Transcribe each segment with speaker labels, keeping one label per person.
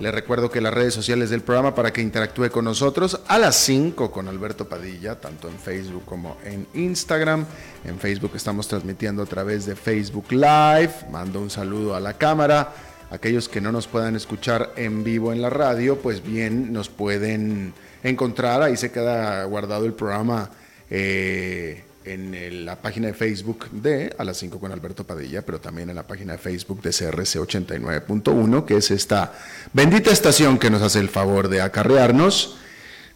Speaker 1: Le recuerdo que las redes sociales del programa para que interactúe con nosotros a las 5 con Alberto Padilla, tanto en Facebook como en Instagram. En Facebook estamos transmitiendo a través de Facebook Live. Mando un saludo a la cámara. Aquellos que no nos puedan escuchar en vivo en la radio, pues bien nos pueden encontrar. Ahí se queda guardado el programa. Eh, en la página de Facebook de A las 5 con Alberto Padilla, pero también en la página de Facebook de CRC 89.1, que es esta bendita estación que nos hace el favor de acarrearnos.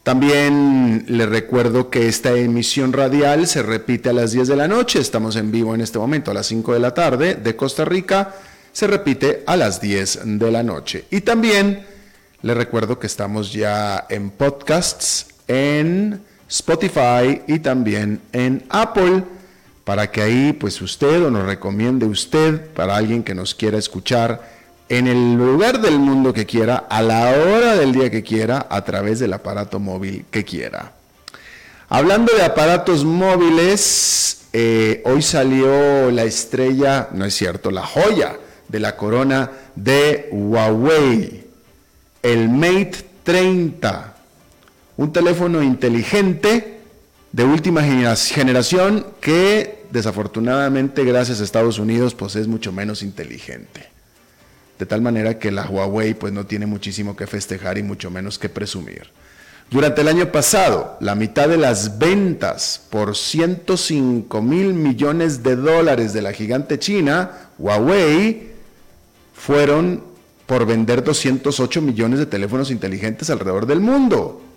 Speaker 1: También le recuerdo que esta emisión radial se repite a las 10 de la noche, estamos en vivo en este momento a las 5 de la tarde de Costa Rica, se repite a las 10 de la noche. Y también le recuerdo que estamos ya en podcasts en Spotify y también en Apple para que ahí pues usted o nos recomiende usted para alguien que nos quiera escuchar en el lugar del mundo que quiera, a la hora del día que quiera, a través del aparato móvil que quiera. Hablando de aparatos móviles, eh, hoy salió la estrella, no es cierto, la joya de la corona de Huawei, el Mate 30 un teléfono inteligente de última generación que desafortunadamente gracias a Estados Unidos pues es mucho menos inteligente. De tal manera que la Huawei pues no tiene muchísimo que festejar y mucho menos que presumir. Durante el año pasado, la mitad de las ventas por 105 mil millones de dólares de la gigante china, Huawei, fueron por vender 208 millones de teléfonos inteligentes alrededor del mundo.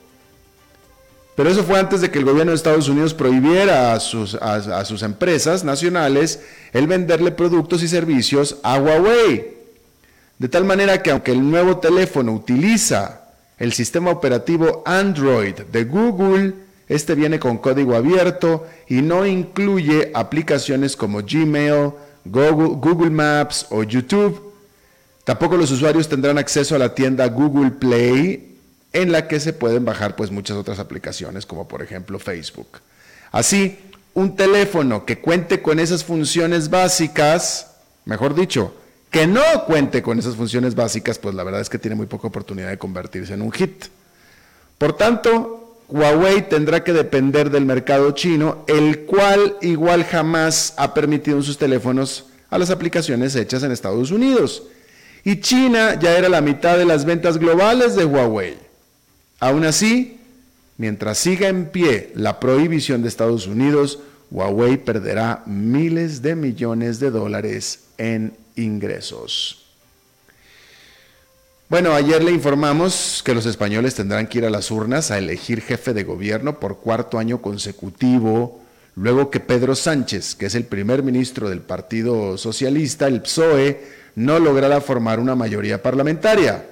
Speaker 1: Pero eso fue antes de que el gobierno de Estados Unidos prohibiera a sus, a, sus empresas nacionales el venderle productos y servicios a Huawei. De tal manera que aunque el nuevo teléfono utiliza el sistema operativo Android de Google, este viene con código abierto y no incluye aplicaciones como Gmail, Google, Google Maps o YouTube. Tampoco los usuarios tendrán acceso a la tienda Google Play en la que se pueden bajar pues muchas otras aplicaciones como por ejemplo Facebook. Así, un teléfono que cuente con esas funciones básicas, mejor dicho, que no cuente con esas funciones básicas, pues la verdad es que tiene muy poca oportunidad de convertirse en un hit. Por tanto, Huawei tendrá que depender del mercado chino, el cual igual jamás ha permitido en sus teléfonos a las aplicaciones hechas en Estados Unidos. Y China ya era la mitad de las ventas globales de Huawei. Aún así, mientras siga en pie la prohibición de Estados Unidos, Huawei perderá miles de millones de dólares en ingresos. Bueno, ayer le informamos que los españoles tendrán que ir a las urnas a elegir jefe de gobierno por cuarto año consecutivo, luego que Pedro Sánchez, que es el primer ministro del Partido Socialista, el PSOE, no lograra formar una mayoría parlamentaria.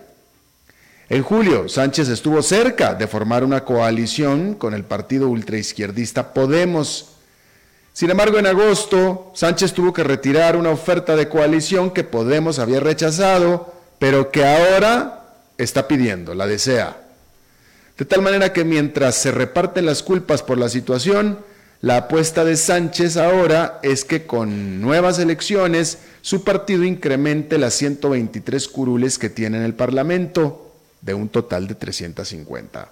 Speaker 1: En julio, Sánchez estuvo cerca de formar una coalición con el partido ultraizquierdista Podemos. Sin embargo, en agosto, Sánchez tuvo que retirar una oferta de coalición que Podemos había rechazado, pero que ahora está pidiendo, la desea. De tal manera que mientras se reparten las culpas por la situación, la apuesta de Sánchez ahora es que con nuevas elecciones su partido incremente las 123 curules que tiene en el Parlamento de un total de 350.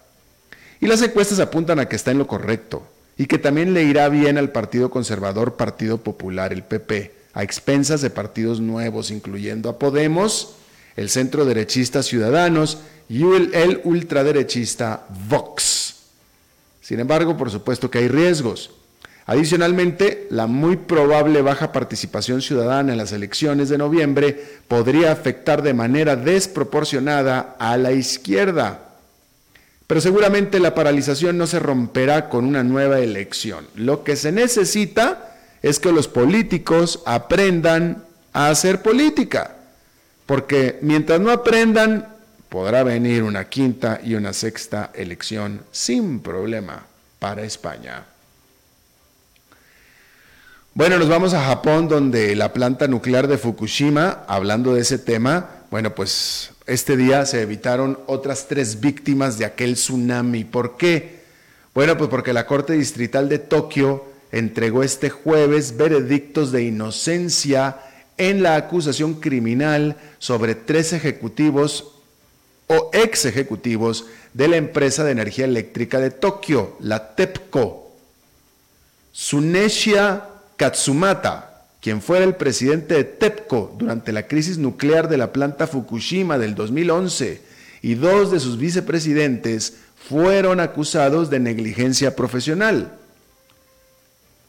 Speaker 1: Y las encuestas apuntan a que está en lo correcto y que también le irá bien al Partido Conservador, Partido Popular, el PP, a expensas de partidos nuevos, incluyendo a Podemos, el centro derechista Ciudadanos y el, el ultraderechista Vox. Sin embargo, por supuesto que hay riesgos. Adicionalmente, la muy probable baja participación ciudadana en las elecciones de noviembre podría afectar de manera desproporcionada a la izquierda. Pero seguramente la paralización no se romperá con una nueva elección. Lo que se necesita es que los políticos aprendan a hacer política, porque mientras no aprendan, podrá venir una quinta y una sexta elección sin problema para España. Bueno, nos vamos a Japón, donde la planta nuclear de Fukushima, hablando de ese tema, bueno, pues este día se evitaron otras tres víctimas de aquel tsunami. ¿Por qué? Bueno, pues porque la Corte Distrital de Tokio entregó este jueves veredictos de inocencia en la acusación criminal sobre tres ejecutivos o ex ejecutivos de la empresa de energía eléctrica de Tokio, la TEPCO. Tsunesha Katsumata, quien fuera el presidente de TEPCO durante la crisis nuclear de la planta Fukushima del 2011, y dos de sus vicepresidentes fueron acusados de negligencia profesional.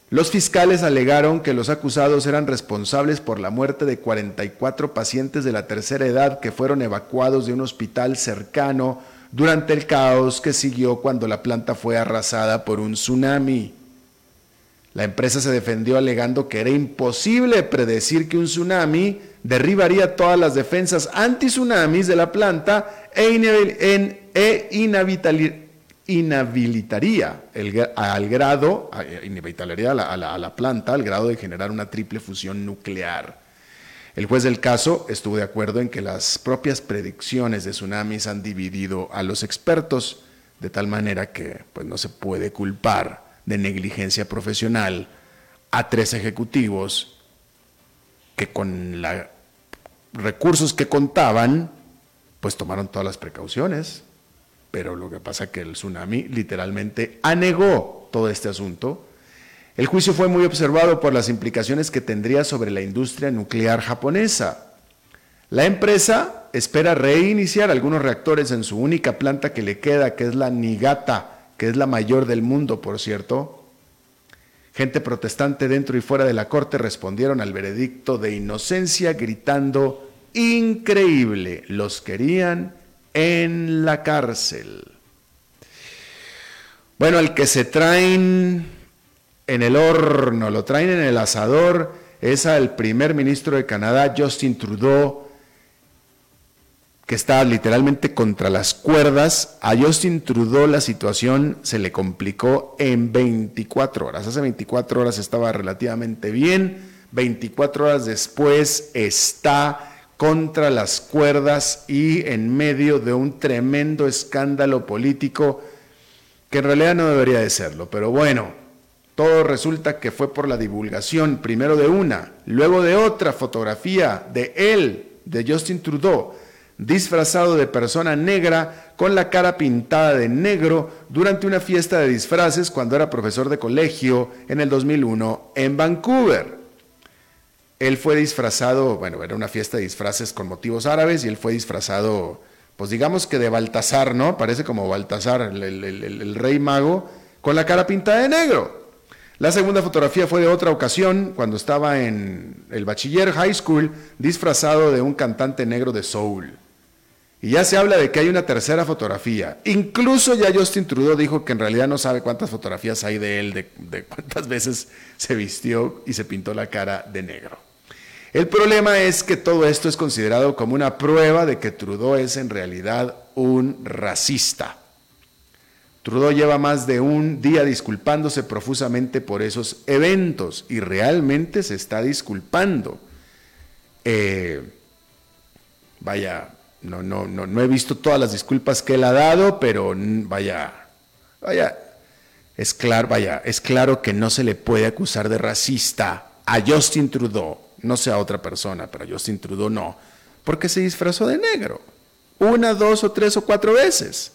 Speaker 1: Los fiscales alegaron que los acusados eran responsables por la muerte de 44 pacientes de la tercera edad que fueron evacuados de un hospital cercano durante el caos que siguió cuando la planta fue arrasada por un tsunami. La empresa se defendió alegando que era imposible predecir que un tsunami derribaría todas las defensas anti-tsunamis de la planta e, e inhabilitaría al grado, inhabilitaría a la planta al grado de generar una triple fusión nuclear. El juez del caso estuvo de acuerdo en que las propias predicciones de tsunamis han dividido a los expertos, de tal manera que pues, no se puede culpar de negligencia profesional a tres ejecutivos que con los recursos que contaban, pues tomaron todas las precauciones. Pero lo que pasa es que el tsunami literalmente anegó todo este asunto. El juicio fue muy observado por las implicaciones que tendría sobre la industria nuclear japonesa. La empresa espera reiniciar algunos reactores en su única planta que le queda, que es la Nigata que es la mayor del mundo, por cierto, gente protestante dentro y fuera de la corte respondieron al veredicto de inocencia gritando, increíble, los querían en la cárcel. Bueno, al que se traen en el horno, lo traen en el asador, es al primer ministro de Canadá, Justin Trudeau, que está literalmente contra las cuerdas. A Justin Trudeau la situación se le complicó en 24 horas. Hace 24 horas estaba relativamente bien, 24 horas después está contra las cuerdas y en medio de un tremendo escándalo político que en realidad no debería de serlo. Pero bueno, todo resulta que fue por la divulgación, primero de una, luego de otra fotografía de él, de Justin Trudeau, disfrazado de persona negra con la cara pintada de negro durante una fiesta de disfraces cuando era profesor de colegio en el 2001 en Vancouver. Él fue disfrazado, bueno, era una fiesta de disfraces con motivos árabes y él fue disfrazado, pues digamos que de Baltasar, ¿no? Parece como Baltasar, el, el rey mago, con la cara pintada de negro. La segunda fotografía fue de otra ocasión, cuando estaba en el bachiller high school, disfrazado de un cantante negro de soul. Y ya se habla de que hay una tercera fotografía. Incluso ya Justin Trudeau dijo que en realidad no sabe cuántas fotografías hay de él, de, cuántas veces se vistió y se pintó la cara de negro. El problema es que todo esto es considerado como una prueba de que Trudeau es en realidad un racista. Trudeau lleva más de un día disculpándose profusamente por esos eventos y realmente se está disculpando. Eh, vaya, no, no, no, no he visto todas las disculpas que él ha dado, pero vaya, vaya, es claro, vaya, es claro que no se le puede acusar de racista a Justin Trudeau, no sea otra persona, pero a Justin Trudeau no, porque se disfrazó de negro, una, dos o tres o cuatro veces.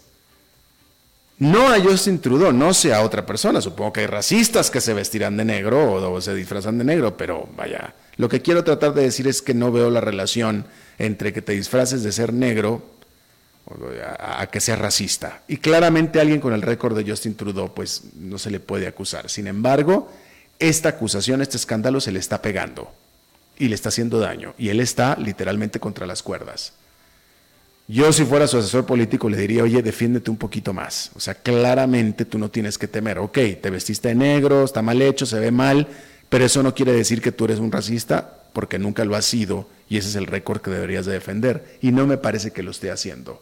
Speaker 1: No a Justin Trudeau, no sea otra persona. Supongo que hay racistas que se vestirán de negro o, se disfrazan de negro, pero vaya, lo que quiero tratar de decir es que no veo la relación entre que te disfraces de ser negro a, que seas racista. Y claramente alguien con el récord de Justin Trudeau, pues no se le puede acusar. Sin embargo, esta acusación, este escándalo se le está pegando y le está haciendo daño. Y él está literalmente contra las cuerdas. Yo si fuera su asesor político le diría, oye, defiéndete un poquito más. O sea, claramente tú no tienes que temer. Ok, te vestiste de negro, está mal hecho, se ve mal, pero eso no quiere decir que tú eres un racista porque nunca lo has sido y ese es el récord que deberías de defender. Y no me parece que lo esté haciendo.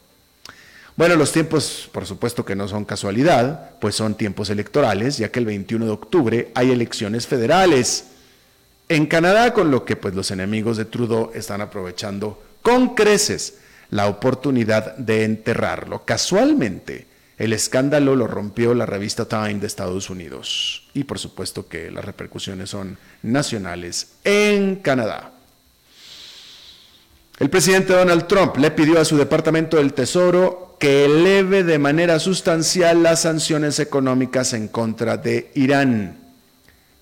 Speaker 1: Bueno, los tiempos, por supuesto que no son casualidad, pues son tiempos electorales, ya que el 21 de octubre hay elecciones federales en Canadá, con lo que pues los enemigos de Trudeau están aprovechando con creces la oportunidad de enterrarlo. Casualmente, el escándalo lo rompió la revista Time de Estados Unidos. Y por supuesto que las repercusiones son nacionales en Canadá. El presidente Donald Trump le pidió a su Departamento del Tesoro que eleve de manera sustancial las sanciones económicas en contra de Irán.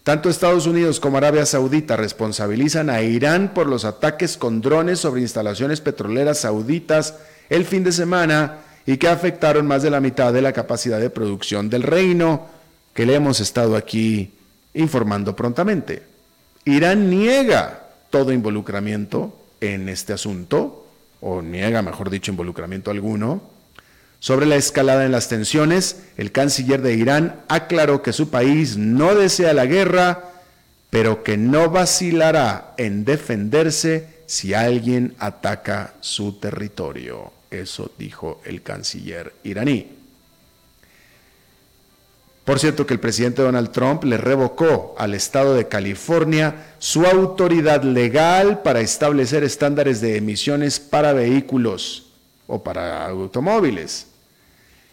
Speaker 1: Tanto Estados Unidos como Arabia Saudita responsabilizan a Irán por los ataques con drones sobre instalaciones petroleras sauditas el fin de semana y que afectaron más de la mitad de la capacidad de producción del reino, que le hemos estado aquí informando prontamente. Irán niega todo involucramiento en este asunto, o niega, mejor dicho, involucramiento alguno. Sobre la escalada en las tensiones, el canciller de Irán aclaró que su país no desea la guerra, pero que no vacilará en defenderse si alguien ataca su territorio. Eso dijo el canciller iraní. Por cierto que el presidente Donald Trump le revocó al estado de California su autoridad legal para establecer estándares de emisiones para vehículos o para automóviles.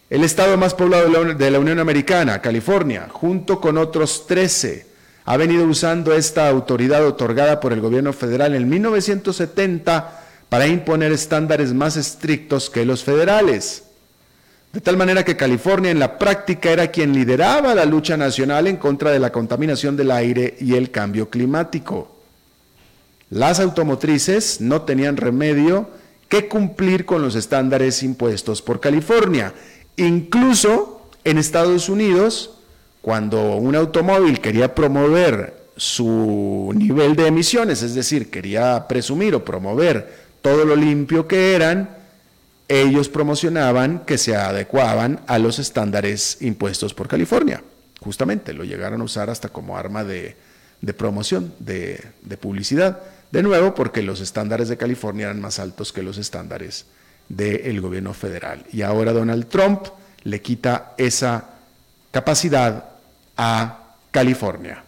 Speaker 1: El estado más poblado de la Unión Americana, California, junto con otros 13, ha venido usando esta autoridad otorgada por el gobierno federal en 1970 para imponer estándares más estrictos que los federales. De tal manera que California en la práctica era quien lideraba la lucha nacional en contra de la contaminación del aire y el cambio climático. Las automotrices no tenían remedio que cumplir con los estándares impuestos por California Incluso en Estados Unidos, cuando un automóvil quería promover su nivel de emisiones, es decir, quería presumir o promover todo lo limpio que eran, ellos promocionaban que se adecuaban a los estándares impuestos por California. Justamente lo llegaron a usar hasta como arma de, promoción, de, de, publicidad. De nuevo, porque los estándares de California eran más altos que los estándares del gobierno federal. Y ahora Donald Trump le quita esa capacidad a California.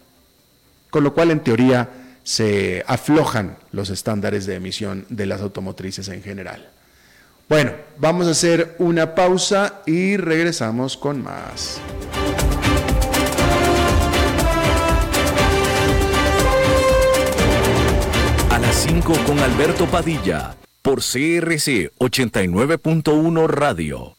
Speaker 1: Con lo cual, en teoría, se aflojan los estándares de emisión de las automotrices en general. Bueno, vamos a hacer una pausa y regresamos con más.
Speaker 2: A las 5 con Alberto Padilla por CRC 89.1 Radio.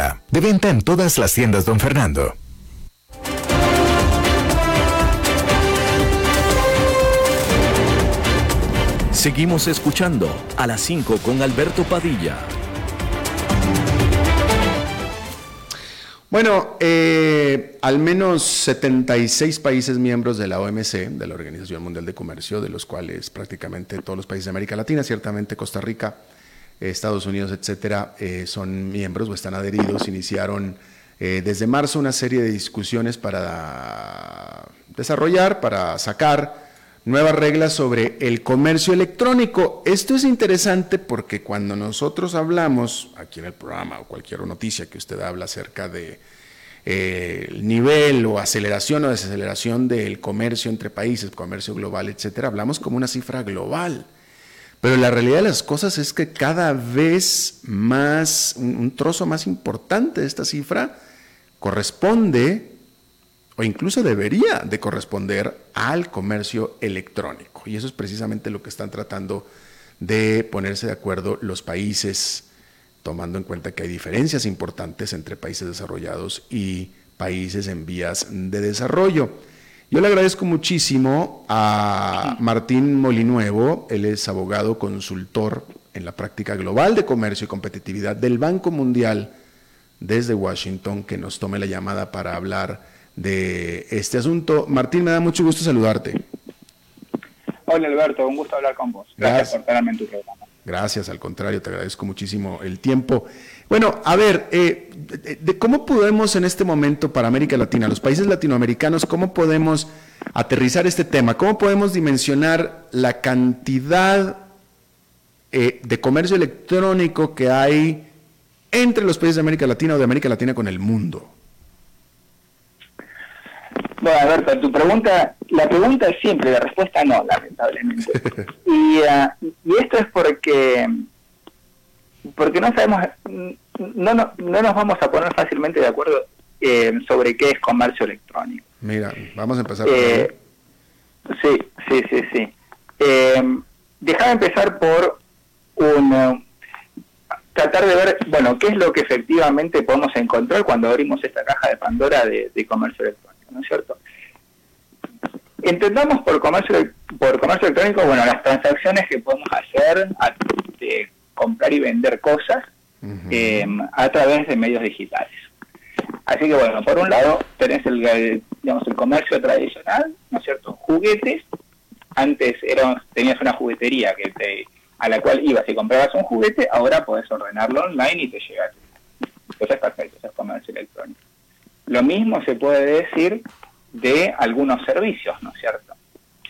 Speaker 2: De venta en todas las tiendas, don Fernando. Seguimos escuchando a las 5 con Alberto Padilla.
Speaker 1: Bueno, eh, al menos 76 países miembros de la OMC, de la Organización Mundial de Comercio, de los cuales prácticamente todos los países de América Latina, ciertamente Costa Rica, Estados Unidos, etcétera, son miembros o están adheridos, iniciaron desde marzo una serie de discusiones para desarrollar, para sacar nuevas reglas sobre el comercio electrónico. Esto es interesante porque cuando nosotros hablamos aquí en el programa o cualquier noticia que usted habla acerca de eh, el nivel o aceleración o desaceleración del comercio entre países, comercio global, etcétera, hablamos como una cifra global. Pero la realidad de las cosas es que cada vez más, un trozo más importante de esta cifra corresponde o incluso debería de corresponder al comercio electrónico. Y eso es precisamente lo que están tratando de ponerse de acuerdo los países, tomando en cuenta que hay diferencias importantes entre países desarrollados y países en vías de desarrollo. Yo le agradezco muchísimo a Martín Molinuevo, él es abogado consultor en la práctica global de comercio y competitividad del Banco Mundial desde Washington, que nos tome la llamada para hablar de este asunto. Martín, me da mucho gusto saludarte.
Speaker 3: Hola Alberto, un gusto hablar con vos. Gracias, por tenerme en tu programa.
Speaker 1: Gracias, al contrario, te agradezco muchísimo el tiempo. Bueno, a ver, eh, de, ¿cómo podemos en este momento para América Latina, los países latinoamericanos, cómo podemos aterrizar este tema? ¿Cómo podemos dimensionar la cantidad eh, de comercio electrónico que hay entre los países de América Latina o de América Latina con el mundo?
Speaker 3: Bueno, Alberto, tu pregunta, la pregunta es simple, la respuesta no, lamentablemente. Y, ah, y esto es porque porque no sabemos, no, no, no nos vamos a poner fácilmente de acuerdo eh, sobre qué es comercio electrónico.
Speaker 1: Mira, vamos a empezar.
Speaker 3: Eh, sí, sí, sí, sí. Eh, empezar por un, tratar de ver, bueno, qué es lo que efectivamente podemos encontrar cuando abrimos esta caja de Pandora de comercio electrónico. ¿no es cierto? Entendamos por comercio, por comercio electrónico, bueno, las transacciones que podemos hacer de comprar y vender cosas eh, a través de medios digitales. Así que bueno, por un lado tenés el, digamos, el comercio tradicional, ¿no es cierto? Juguetes. Antes era, tenías una juguetería que te, a la cual ibas y comprabas un juguete, ahora podés ordenarlo online y te llega. Entonces, perfecto, eso es comercio electrónico. Lo mismo se puede decir de algunos servicios, ¿no es cierto?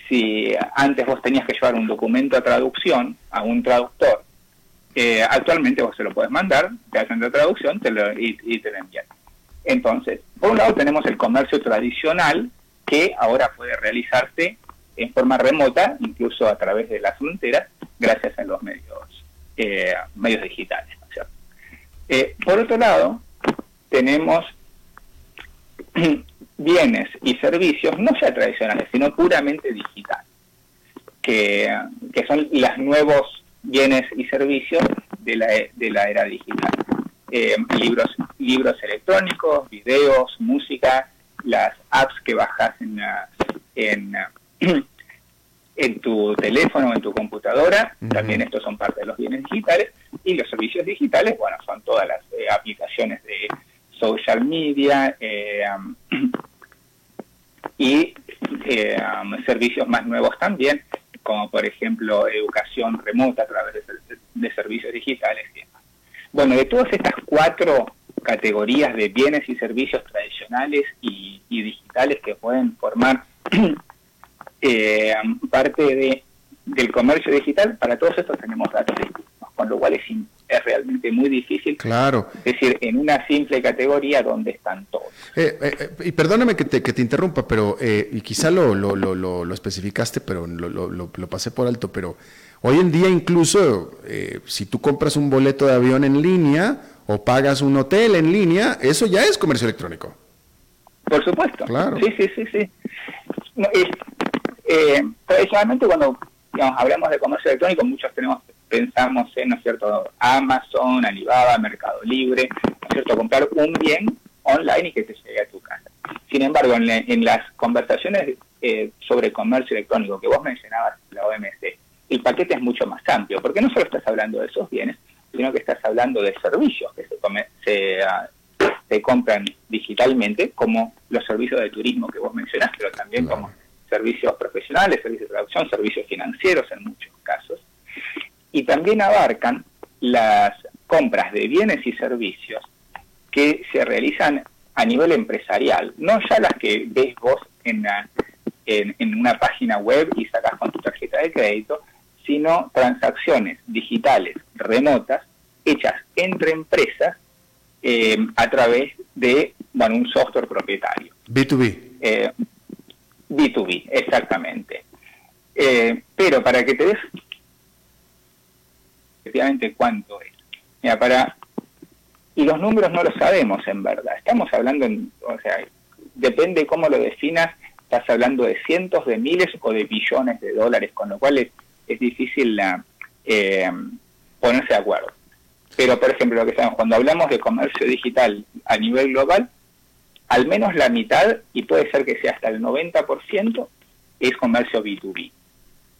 Speaker 3: Si antes vos tenías que llevar un documento a traducción a un traductor, eh, actualmente vos se lo puedes mandar, te hacen la traducción y, te lo envían. Entonces, por un lado tenemos el comercio tradicional, que ahora puede realizarse en forma remota, incluso a través de las fronteras, gracias a los medios, eh, medios digitales. ¿no es cierto? Eh, por otro lado, tenemos bienes y servicios no ya tradicionales, sino puramente digitales, que, son los nuevos bienes y servicios de la, de la era digital. Eh, libros, libros electrónicos, videos, música, las apps que bajas en, en, en tu teléfono o en tu computadora, también estos son parte de los bienes digitales, y los servicios digitales, bueno, son todas las eh, aplicaciones de social media eh, y eh, servicios más nuevos también, como por ejemplo educación remota a través de, servicios digitales. Bueno, de todas estas cuatro categorías de bienes y servicios tradicionales y, digitales que pueden formar eh, parte de, del comercio digital, para todos estos tenemos datos con lo cual es, es realmente muy difícil.
Speaker 1: Claro.
Speaker 3: Es decir, en una simple categoría donde están todos.
Speaker 1: Eh, eh, eh, y perdóname que te, que te interrumpa, pero y quizá lo, lo, lo, lo, especificaste, pero lo, lo, pasé por alto, pero hoy en día incluso si tú compras un boleto de avión en línea o pagas un hotel en línea, eso ya es comercio electrónico.
Speaker 3: Por supuesto. Claro. Sí, sí, sí, sí. tradicionalmente cuando digamos, hablamos de comercio electrónico, muchos tenemos pensamos en, ¿no es cierto?, Amazon, Alibaba, Mercado Libre, ¿no es cierto?, comprar un bien online y que te llegue a tu casa. Sin embargo, en, las conversaciones eh, sobre comercio electrónico que vos mencionabas, la OMC, el paquete es mucho más amplio, porque no solo estás hablando de esos bienes, sino que estás hablando de servicios que se, ah, se, compran digitalmente, como los servicios de turismo que vos mencionaste, pero también como servicios profesionales, servicios de traducción, servicios financieros en muchos y también abarcan las compras de bienes y servicios que se realizan a nivel empresarial, no ya las que ves vos en, en, una página web y sacas con tu tarjeta de crédito, sino transacciones digitales remotas hechas entre empresas eh, a través de bueno, un software propietario.
Speaker 1: B2B.
Speaker 3: Eh, B2B, exactamente. Eh, pero para que te des efectivamente cuánto es. Mira, para y los números no los sabemos en verdad. Estamos hablando, en, o sea, depende cómo lo definas, estás hablando de cientos de miles o de billones de dólares, con lo cual es, difícil la, eh, ponerse de acuerdo. Pero, por ejemplo, lo que sabemos, cuando hablamos de comercio digital a nivel global, al menos la mitad, y puede ser que sea hasta el 90%, es comercio B2B.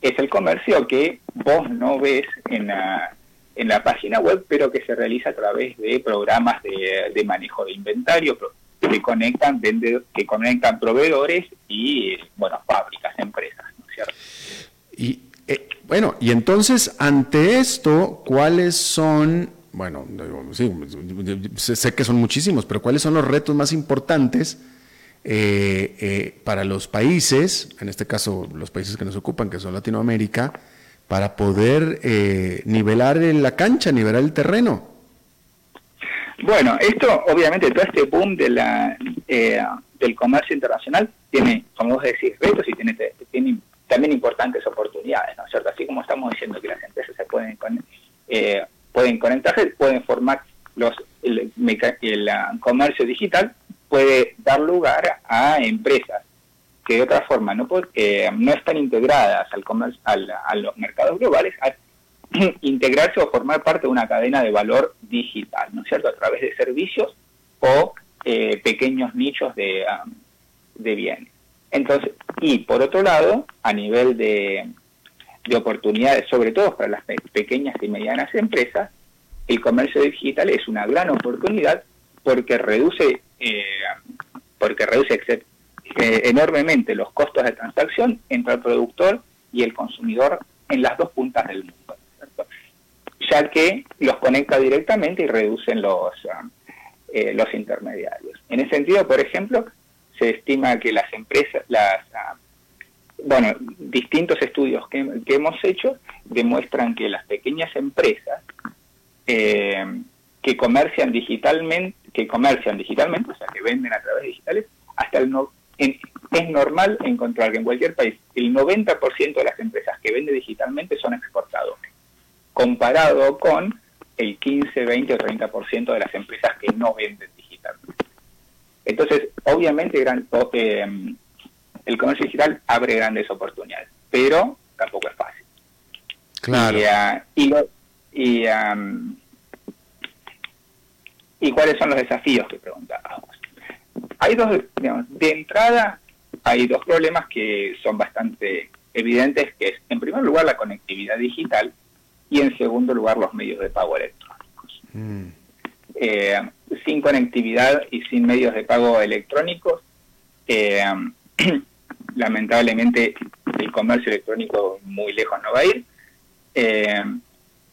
Speaker 3: Es el comercio que vos no ves en la, en la página web, pero que se realiza a través de programas de, manejo de inventario que conectan que conectan proveedores y bueno fábricas, empresas, ¿no es cierto?
Speaker 1: Y eh, bueno, y entonces ante esto, ¿cuáles son bueno, sí, sé que son muchísimos, pero ¿cuáles son los retos más importantes eh, eh, para los países, en este caso los países que nos ocupan, que son Latinoamérica, para poder eh, nivelar la cancha, nivelar el terreno?
Speaker 3: Bueno, esto obviamente todo este boom de la del comercio internacional tiene, como vos decís, retos y tiene, tiene también importantes oportunidades, ¿no es cierto? Así como estamos diciendo que las empresas se pueden eh, pueden conectarse, pueden formar los el, comercio digital, puede dar lugar a empresas que de otra forma no, no están integradas al comercio, a los mercados globales, a integrarse o formar parte de una cadena de valor digital, ¿no es cierto?, a través de servicios o eh, pequeños nichos de, um, de bienes. Entonces, y por otro lado, a nivel de, de oportunidades, sobre todo para las pequeñas y medianas empresas, el comercio digital es una gran oportunidad porque reduce, eh, porque reduce eh, enormemente los costos de transacción entre el productor y el consumidor en las dos puntas del mundo, ya que los conecta directamente y reducen los, eh, los intermediarios. En ese sentido, por ejemplo, se estima que las empresas, las bueno, distintos estudios que, hemos hecho demuestran que las pequeñas empresas eh, que comercian digitalmente, que comercian digitalmente, o sea, que venden a través de digitales, hasta el no, es normal encontrar que en cualquier país el 90% de las empresas que venden digitalmente son exportadores, comparado con el 15, 20 o 30% de las empresas que no venden digitalmente. Entonces, obviamente, gran, eh, el comercio digital abre grandes oportunidades, pero tampoco es fácil.
Speaker 1: Claro.
Speaker 3: Y, ah, y, y, cuáles son los desafíos que preguntábamos? Hay dos, digamos, de entrada hay dos problemas que son bastante evidentes, que es en primer lugar la conectividad digital y en segundo lugar los medios de pago electrónicos. Mm. Eh, sin conectividad y sin medios de pago electrónicos, eh, lamentablemente el comercio electrónico muy lejos no va a ir. Eh,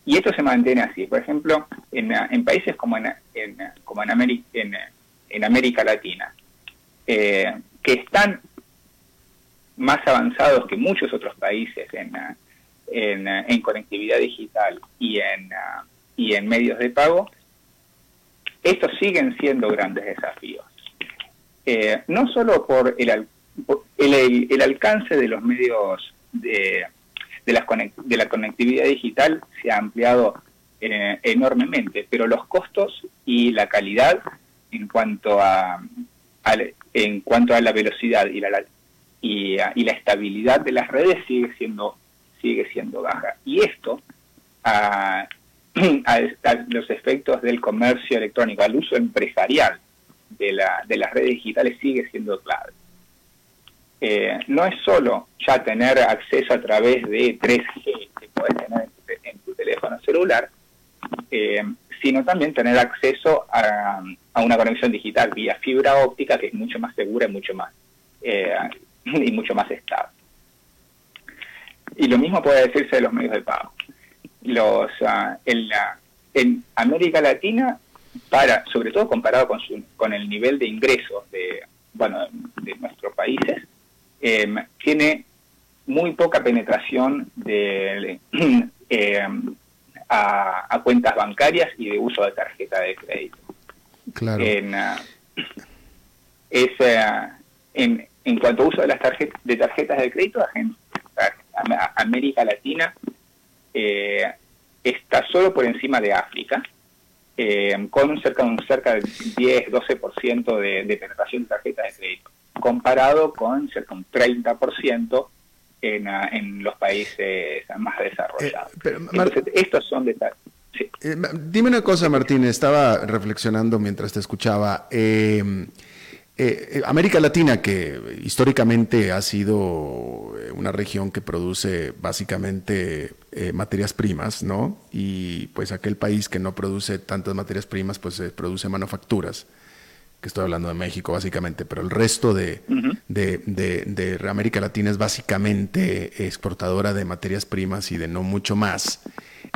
Speaker 3: y esto se mantiene así. Por ejemplo, en, países como en, como en, América, en, América Latina, eh, que están más avanzados que muchos otros países en, en, conectividad digital y en, y en medios de pago, estos siguen siendo grandes desafíos. Eh, no solo por el, el, alcance de los medios de, de, la, de la conectividad digital se ha ampliado eh, enormemente, pero los costos y la calidad en cuanto a, en cuanto a la velocidad y la, y, la estabilidad de las redes sigue siendo sigue siendo baja. Y esto a, a, los efectos del comercio electrónico al uso empresarial de, la, de las redes digitales sigue siendo clave eh, no es solo ya tener acceso a través de 3G que puedes tener en tu, teléfono celular, eh, sino también tener acceso a, una conexión digital vía fibra óptica que es mucho más segura y mucho más eh, y mucho más estable. Y lo mismo puede decirse de los medios de pago. Los, uh, el, en América Latina, para, sobre todo comparado con, su, con el nivel de ingresos de, bueno, de nuestros países, em, tiene muy poca penetración de, em, a, cuentas bancarias y de uso de tarjeta de crédito.
Speaker 1: Claro.
Speaker 3: En, ah, en, en, cuanto a uso de las tarjetas de tarjetas de crédito, América Latina eh, está solo por encima de África, eh, con cerca, un, cerca del 10-12% de, de penetración de tarjetas de crédito, comparado con cerca un 30% en, ah, en los países más desarrollados. Eh, estos son detalles.
Speaker 1: dime una cosa, Martín, estaba reflexionando mientras te escuchaba. Eh, América Latina, que históricamente ha sido eh, una región que produce básicamente eh, materias primas, ¿no? Y pues aquel país que no produce tantas materias primas, pues produce manufacturas, que estoy hablando de México básicamente, pero el resto de, de América Latina es básicamente exportadora de materias primas y de no mucho más.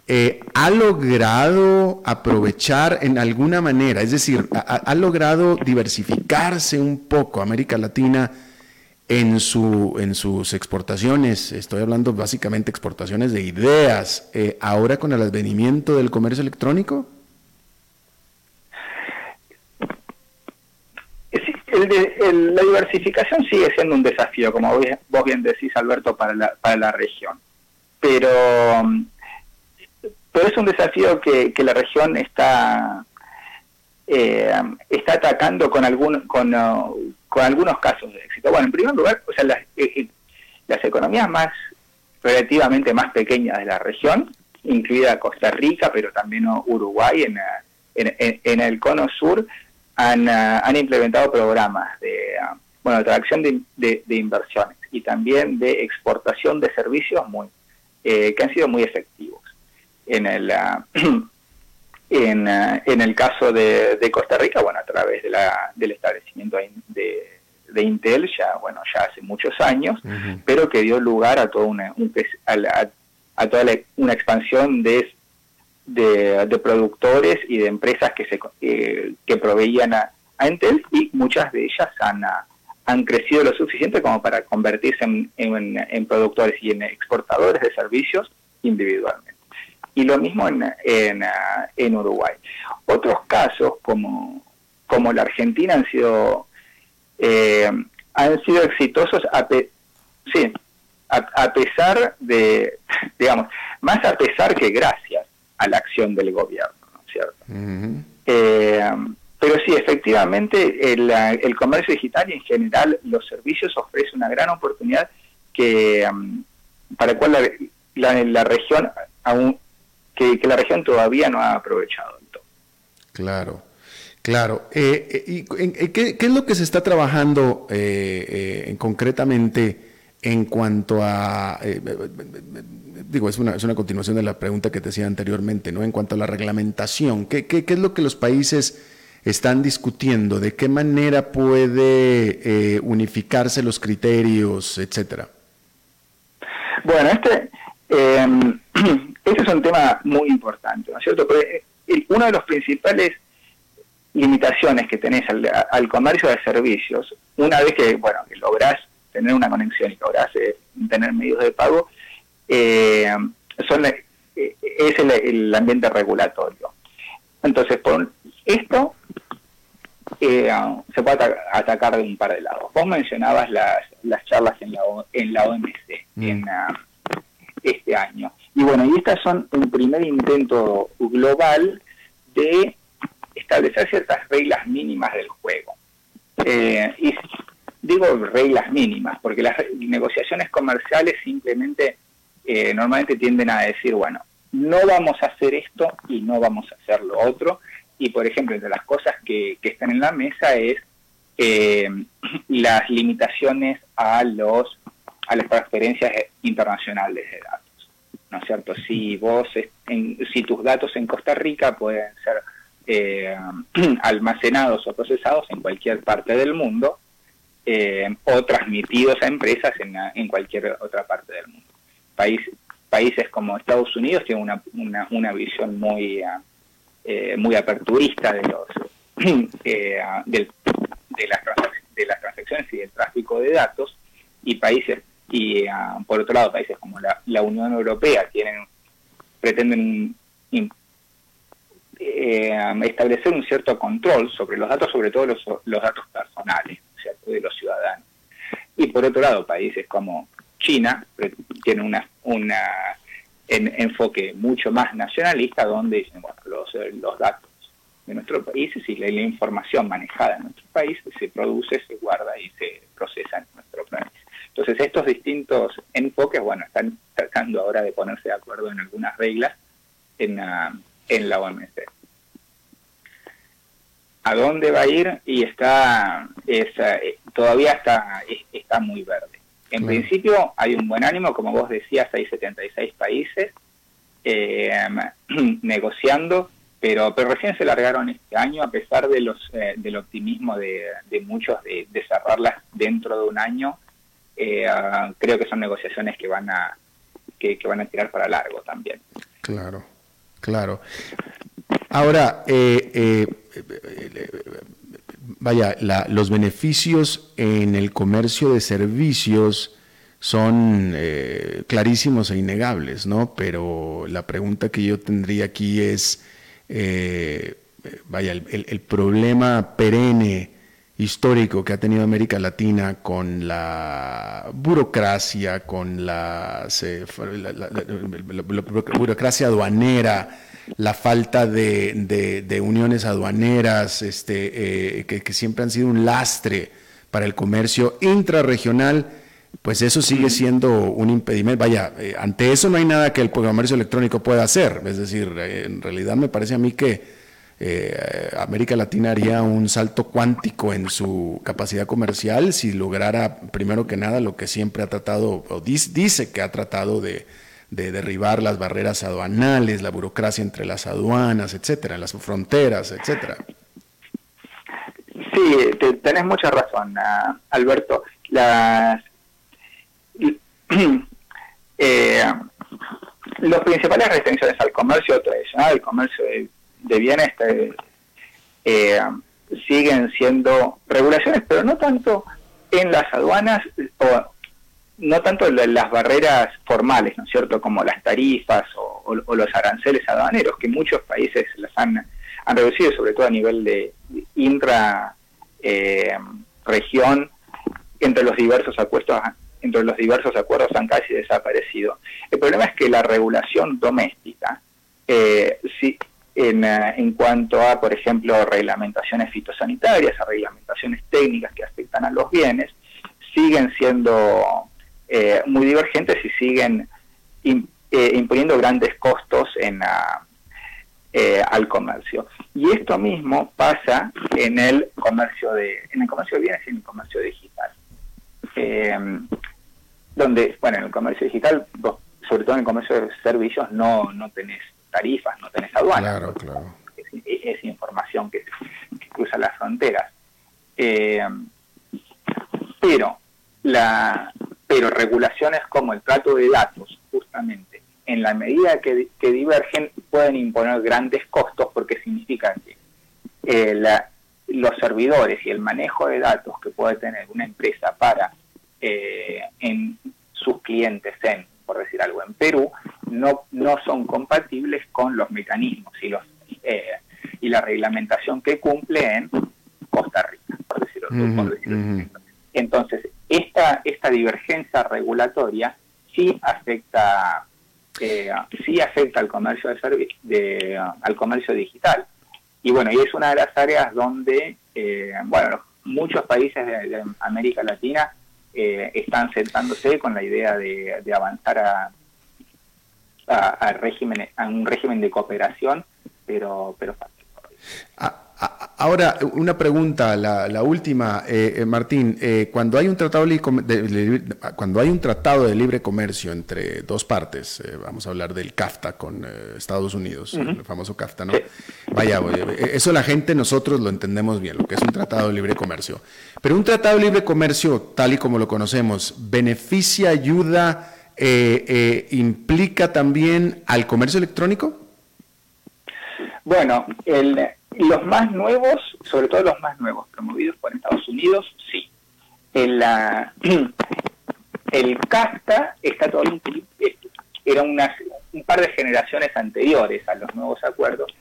Speaker 1: Eh, ha logrado aprovechar en alguna manera, es decir, ha, logrado diversificarse un poco América Latina en, su, en sus exportaciones, estoy hablando básicamente exportaciones de ideas, eh, ahora con el advenimiento del comercio electrónico?
Speaker 3: La diversificación sigue siendo un desafío, como vos bien decís, Alberto, para la, para la región. Pero pero es un desafío que, la región está eh, está atacando con algún con, uh, algunos casos de éxito. Bueno, en primer lugar, o sea, las, eh, eh, las economías más relativamente más pequeñas de la región, incluida Costa Rica, pero también Uruguay en, en, el cono sur, han, uh, han implementado programas de uh, bueno de atracción de, de, inversiones y también de exportación de servicios muy que han sido muy efectivos. En el, ah, en, en, el caso de, Costa Rica, bueno, a través de la, del establecimiento de, de Intel, ya, bueno, ya hace muchos años, pero que dio lugar a toda una, a, toda una expansión de, de, productores y de empresas que, se, eh, que proveían a, Intel y muchas de ellas han, ah, han crecido lo suficiente como para convertirse en, en productores y en exportadores de servicios individualmente y lo mismo en, en, ah, en Uruguay. Otros casos, como, como la Argentina, han sido, eh, han sido exitosos a, sí, a, pesar de, digamos, más a pesar que gracias a la acción del gobierno, ¿no es cierto? Eh, pero sí, efectivamente, el, el, comercio digital y en general los servicios ofrece una gran oportunidad que um, para la cual la, la, la región aún que, la región todavía no ha aprovechado.
Speaker 1: Claro. Claro. Eh, eh, ¿Y qué, es lo que se está trabajando eh, concretamente en cuanto a, digo, es una, es una continuación de la pregunta que te hacía anteriormente, ¿no? En cuanto a la reglamentación, ¿qué, qué, qué es lo que los países están discutiendo? ¿De qué manera puede unificarse los criterios, etcétera?
Speaker 3: Bueno, este, eh, este es un tema muy importante, ¿no es cierto? Porque eh, una de las principales limitaciones que tenés al, comercio de servicios, una vez que, bueno, que lográs tener una conexión y lográs eh, tener medios de pago, eh, son es el, ambiente regulatorio. Entonces, por esto se puede atacar de un par de lados. Vos mencionabas las, las charlas en la, en la OMC, en, uh, este año. Y bueno, y estas son un primer intento global de establecer ciertas reglas mínimas del juego. Eh, y digo reglas mínimas, porque las negociaciones comerciales simplemente eh, normalmente tienden a decir, bueno, no vamos a hacer esto y no vamos a hacer lo otro. Y por ejemplo, entre las cosas que, que están en la mesa es eh, las limitaciones a los a las transferencias internacionales de datos. ¿No es cierto? Si vos, si tus datos en Costa Rica pueden ser eh, almacenados o procesados en cualquier parte del mundo eh, o transmitidos a empresas en, en, cualquier otra parte del mundo. País, países como Estados Unidos tienen una, una, una visión muy, eh, muy aperturista de los eh, de, las de las transacciones y del tráfico de datos y países y ah, por otro lado países como la, Unión Europea tienen pretenden eh, establecer un cierto control sobre los datos, sobre todo los, los datos personales de los ciudadanos. Y por otro lado, países como China tienen una, una en, enfoque mucho más nacionalista, donde dicen, bueno, los, los datos de nuestros países y la, información manejada en nuestros países se produce, se guarda y se procesa en nuestro país. Entonces estos distintos enfoques, bueno, están tratando ahora de ponerse de acuerdo en algunas reglas en, la, en la OMC. ¿A dónde va a ir? Y está, eh, todavía está, está muy verde. En principio hay un buen ánimo, como vos decías, hay 76 países eh, negociando, pero, pero recién se largaron este año a pesar de los eh, del optimismo de, muchos de, cerrarlas dentro de un año. Eh, creo que son negociaciones que van a que, van a tirar para largo también.
Speaker 1: Claro, claro. Ahora, eh, vaya, los beneficios en el comercio de servicios son eh, clarísimos e innegables, ¿no? Pero la pregunta que yo tendría aquí es, eh, vaya, el, problema perenne histórico que ha tenido América Latina con la burocracia, con la burocracia aduanera, la falta de, uniones aduaneras, este, eh, que, siempre han sido un lastre para el comercio intrarregional, pues eso sigue siendo un impedimento. Vaya, eh, ante eso no hay nada que el comercio electrónico pueda hacer. Es decir, eh, en realidad me parece a mí que América Latina haría un salto cuántico en su capacidad comercial si lograra, primero que nada, lo que siempre ha tratado, o dice que ha tratado de, de derribar las barreras aduanales, la burocracia entre las aduanas, etcétera, las fronteras, etcétera.
Speaker 3: Sí, tenés mucha razón, ah, Alberto. Las, eh, los principales restricciones al comercio tradicional, el comercio de, bienes, eh, siguen siendo regulaciones, pero no tanto en las aduanas o no tanto las barreras formales, ¿no es cierto?, como las tarifas o, los aranceles aduaneros, que muchos países las han, han reducido, sobre todo a nivel de intra eh, región, entre los diversos acuerdos entre los diversos acuerdos han casi desaparecido. El problema es que la regulación doméstica, eh, si, en, eh, en, cuanto a, por ejemplo, reglamentaciones fitosanitarias, a reglamentaciones técnicas que afectan a los bienes, siguen siendo eh, muy divergentes y siguen eh, imponiendo grandes costos en eh, al comercio. Y esto mismo pasa en el comercio de, en el comercio de bienes y en el comercio digital. donde, bueno, en el comercio digital, sobre todo en el comercio de servicios, no, no tenés tarifas, no tenés aduanas.
Speaker 1: Claro, claro.
Speaker 3: Es, información que, que, cruza las fronteras. pero la, pero regulaciones como el trato de datos, justamente, en la medida que, divergen, pueden imponer grandes costos porque significa que eh, los servidores y el manejo de datos que puede tener una empresa para eh, en sus clientes en, por decir algo, en Perú, no, no son compatibles con los mecanismos y los eh, y la reglamentación que cumple en Costa Rica, por decirlo, Entonces, esta, esta divergencia regulatoria sí afecta eh, sí afecta al comercio de, de al comercio digital. Y bueno y es una de las áreas donde eh, bueno muchos países de, América Latina eh, están sentándose con la idea de, avanzar a, a, régimen a un régimen de cooperación pero pero
Speaker 1: Ahora, una pregunta, la, última, eh, eh, Martín. Eh, cuando, hay un tratado de, cuando hay un tratado de libre comercio entre dos partes, vamos a hablar del CAFTA con Estados Unidos, el famoso CAFTA, ¿no? Vaya, eso la gente, nosotros lo entendemos bien, lo que es un tratado de libre comercio. Pero un tratado de libre comercio, tal y como lo conocemos, ¿beneficia, ayuda, implica también al comercio electrónico?
Speaker 3: Bueno, los más nuevos, sobre todo los más nuevos, promovidos por Estados Unidos, sí. El, CASTA está todavía era un par de generaciones anteriores a los nuevos acuerdos.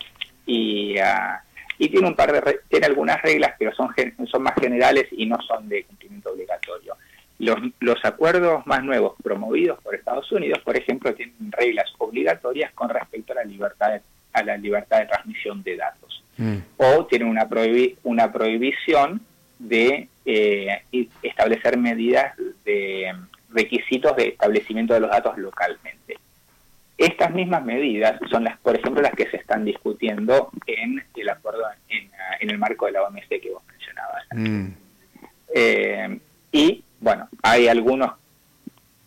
Speaker 3: Y, ah, y tiene un par de tiene algunas reglas pero son son más generales y no son de cumplimiento obligatorio. Los, los acuerdos más nuevos promovidos por Estados Unidos por ejemplo tienen reglas obligatorias con respecto a la libertad a la libertad de transmisión de datos mm. o tienen una una prohibición de eh, establecer medidas de requisitos de establecimiento de los datos localmente. Estas mismas medidas son las, por ejemplo, las que se están discutiendo en el acuerdo en, el marco de la OMS que vos mencionabas. Mm. Eh, y bueno, hay algunos,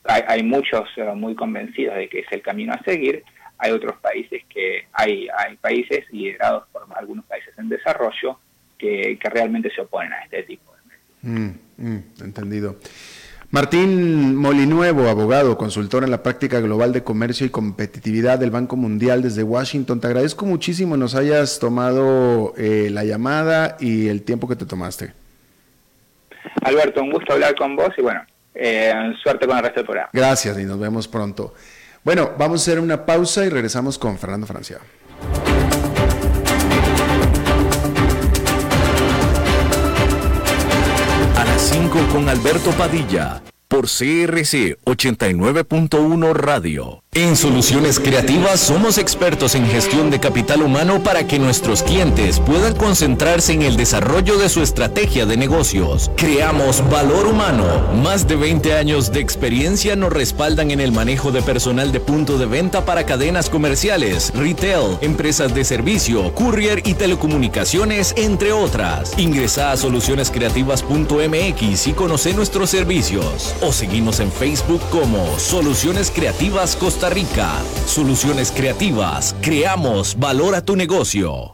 Speaker 3: hay, muchos eh, muy convencidos de que es el camino a seguir. Hay otros países que hay, hay países liderados por algunos países en desarrollo que, realmente se oponen a este tipo de medidas.
Speaker 1: Mm, mm, entendido. Martín Molinuevo, abogado, consultor en la práctica global de comercio y competitividad del Banco Mundial desde Washington. Te agradezco muchísimo nos hayas tomado eh, la llamada y el tiempo que te tomaste.
Speaker 3: Alberto, un gusto hablar con vos y bueno, eh, suerte con el resto del programa.
Speaker 1: Gracias y nos vemos pronto. Bueno, vamos a hacer una pausa y regresamos con Fernando Francia.
Speaker 2: con Alberto Padilla por CRC 89.1 Radio. En Soluciones Creativas somos expertos en gestión de capital humano para que nuestros clientes puedan concentrarse en el desarrollo de su estrategia de negocios. Creamos valor humano. Más de 20 años de experiencia nos respaldan en el manejo de personal de punto de venta para cadenas comerciales, retail, empresas de servicio, courier y telecomunicaciones, entre otras. Ingresa a solucionescreativas.mx y conoce nuestros servicios. O seguimos en Facebook como Soluciones Creativas Costa Rica. Soluciones creativas. Creamos valor a tu negocio.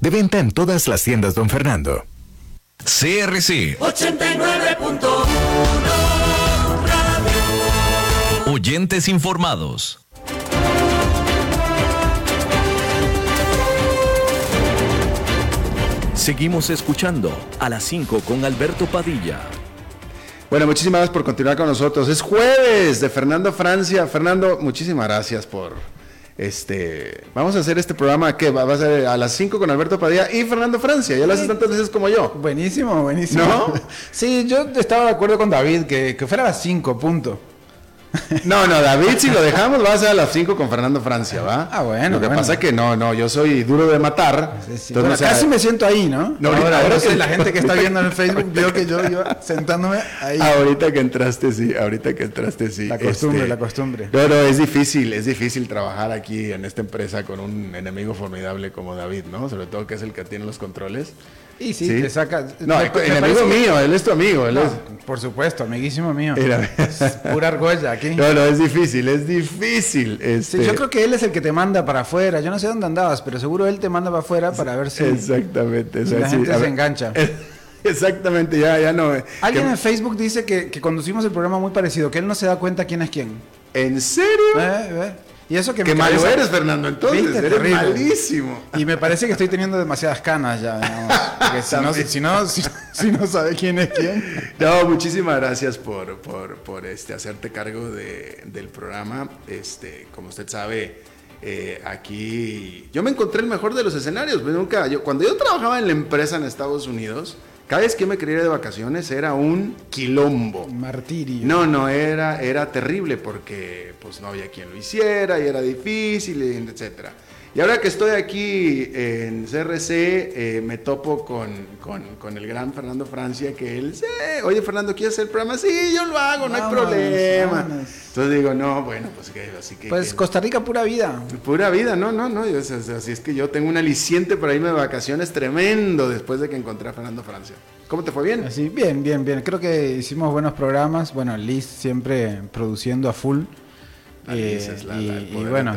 Speaker 2: De venta en todas las tiendas, don Fernando. CRC 89.1 Oyentes informados. Seguimos escuchando a las 5 con Alberto Padilla.
Speaker 1: Bueno, muchísimas gracias por continuar con nosotros. Es jueves de Fernando Francia. Fernando, muchísimas gracias por, este, vamos a hacer este programa que va, a ser a las 5 con Alberto Padilla y Fernando Francia. Ya lo haces tantas veces como yo.
Speaker 4: Buenísimo, buenísimo. ¿No? sí, yo estaba de acuerdo con David que, que fuera a las 5, punto.
Speaker 1: No, no, David, si lo dejamos, va a ser a las 5 con Fernando Francia, ¿va?
Speaker 4: Ah, bueno.
Speaker 1: Lo que pasa es que no, no, yo soy duro de matar.
Speaker 4: casi me siento ahí, ¿no? no ahora, que la gente que está viendo en el Facebook veo que yo iba sentándome ahí.
Speaker 1: Ahorita que entraste, sí, ahorita que entraste, sí.
Speaker 4: La costumbre, este, la costumbre.
Speaker 1: No, es difícil, es difícil trabajar aquí en esta empresa con un enemigo formidable como David, ¿no? Sobre todo que es el que tiene los controles.
Speaker 4: Y sí, te saca.
Speaker 1: No, el amigo mío, él es tu amigo. Él es...
Speaker 4: Por supuesto, amiguísimo mío. pura argolla aquí.
Speaker 1: No, no, es difícil, es difícil.
Speaker 4: Este... yo creo que él es el que te manda para afuera. Yo no sé dónde andabas, pero seguro él te manda para afuera para ver si.
Speaker 1: Exactamente.
Speaker 4: la gente se engancha.
Speaker 1: Exactamente, ya, ya no.
Speaker 4: Alguien en Facebook dice que, que, conducimos el programa muy parecido, que él no se da cuenta quién es quién.
Speaker 1: ¿En serio?
Speaker 4: ¿Eh? ¿Eh?
Speaker 1: Y eso que Qué malo eres, Fernando, entonces. Eres malísimo.
Speaker 4: Y me parece que estoy teniendo demasiadas canas ya. si, no, si, no, si, no sabe quién es quién.
Speaker 1: No, muchísimas gracias por, por, por este, hacerte cargo de, del programa. Este, como usted sabe, eh, aquí yo me encontré el mejor de los escenarios. Pues nunca, yo, cuando yo trabajaba en la empresa en Estados Unidos, cada vez que me quería ir de vacaciones era un quilombo.
Speaker 4: Martirio.
Speaker 1: No, no, era, era terrible porque pues no había quien lo hiciera y era difícil, etcétera. Y ahora que estoy aquí en CRC, eh, me topo con, con, el gran Fernando Francia, que él dice, oye Fernando, ¿quieres hacer el programa? Sí, yo lo hago, no hay problema. Entonces digo, no, bueno, pues que así que...
Speaker 4: Pues Costa Rica, pura vida.
Speaker 1: Pura vida, no, no, no. así es que yo tengo un aliciente para irme de vacaciones tremendo después de que encontré a Fernando Francia. ¿Cómo te fue bien?
Speaker 4: Sí, bien, bien, bien. Creo que hicimos buenos programas. Bueno, Liz siempre produciendo a full.
Speaker 1: Eh, y, y bueno,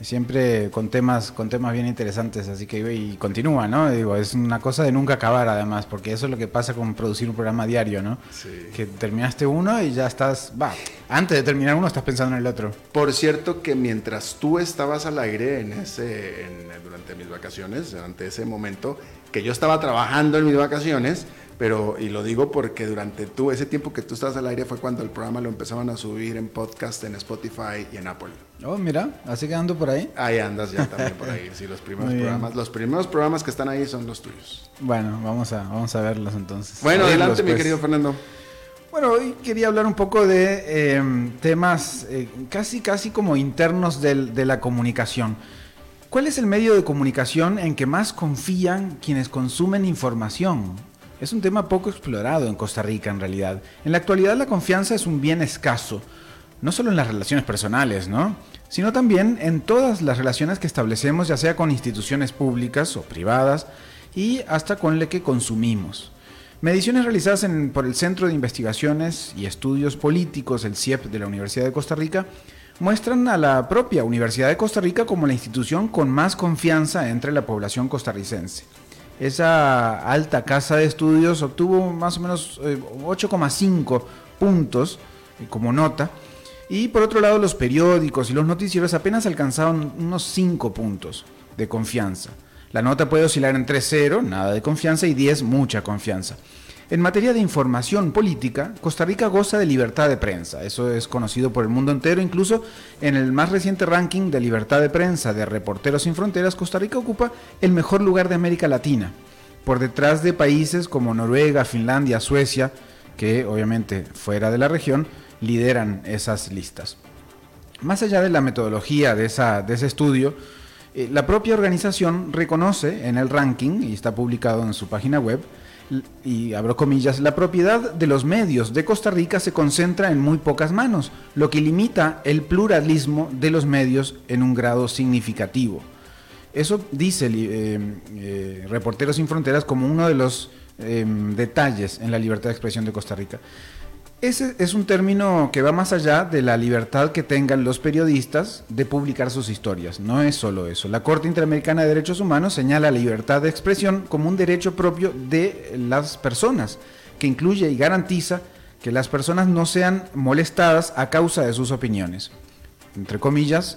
Speaker 4: siempre con temas con temas bien interesantes así que y continúa no digo es una cosa de nunca acabar además porque eso es lo que pasa con producir un programa diario no sí. que terminaste uno y ya estás va antes de terminar uno estás pensando en el otro.
Speaker 1: Por cierto que mientras tú estabas al aire en ese durante mis vacaciones durante ese momento que yo estaba trabajando en mis vacaciones pero, y lo digo porque durante tú, ese tiempo que tú estás al aire fue cuando el programa lo empezaban a subir en podcast, en Spotify y en Apple.
Speaker 4: Oh, mira, así que ando por ahí.
Speaker 1: Ahí andas ya también por ahí. Sí, los primeros programas, los primeros programas que están ahí son los tuyos.
Speaker 4: Bueno, vamos a, vamos a verlos entonces.
Speaker 1: Bueno, adelante, mi pues. querido Fernando.
Speaker 4: Bueno, hoy quería hablar un poco de em, temas eh, casi, casi como internos de la comunicación. ¿Cuál es el medio de comunicación en que más confían quienes consumen información? Es un tema poco explorado en Costa Rica en realidad. En la actualidad la confianza es un bien escaso, no solo en las relaciones personales, ¿no? Sino también en todas las relaciones que establecemos, ya sea con instituciones públicas o privadas, y hasta con las que consumimos. Mediciones realizadas por el Centro de Investigaciones y Estudios Políticos, el CIEP de la Universidad de Costa Rica, muestran a la propia Universidad de Costa Rica como la institución con más confianza entre la población costarricense. Esa alta casa de estudios obtuvo más o menos 8,5 eh, puntos eh, como nota. Y por otro lado, los periódicos y los noticieros apenas alcanzaron unos 5 puntos de confianza. La nota puede oscilar entre 0, nada de confianza, y 10, mucha confianza. En materia de información política, Costa Rica goza de libertad de prensa. Eso es conocido por el mundo entero. Incluso en el más reciente ranking de libertad de prensa de Reporteros Sin Fronteras, Costa Rica ocupa el mejor lugar de América Latina, por detrás de países como Noruega, Finlandia, Suecia, que obviamente fuera de la región lideran esas listas. Más allá de la metodología de, ese estudio, eh, la propia organización reconoce en el ranking, y está publicado en su página web, y abro comillas, la propiedad de los medios de Costa Rica se concentra en muy pocas manos, lo que limita el pluralismo de los medios en un grado significativo. Eso dice eh, eh, Reporteros sin Fronteras como uno de los em, detalles en la libertad de expresión de Costa Rica. Ese es un término que va más allá de la libertad que tengan los periodistas de publicar sus historias. No es solo eso. La Corte Interamericana de Derechos Humanos señala la libertad de expresión como un derecho propio de las personas, que incluye y garantiza que las personas no sean molestadas a causa de sus opiniones. Entre comillas,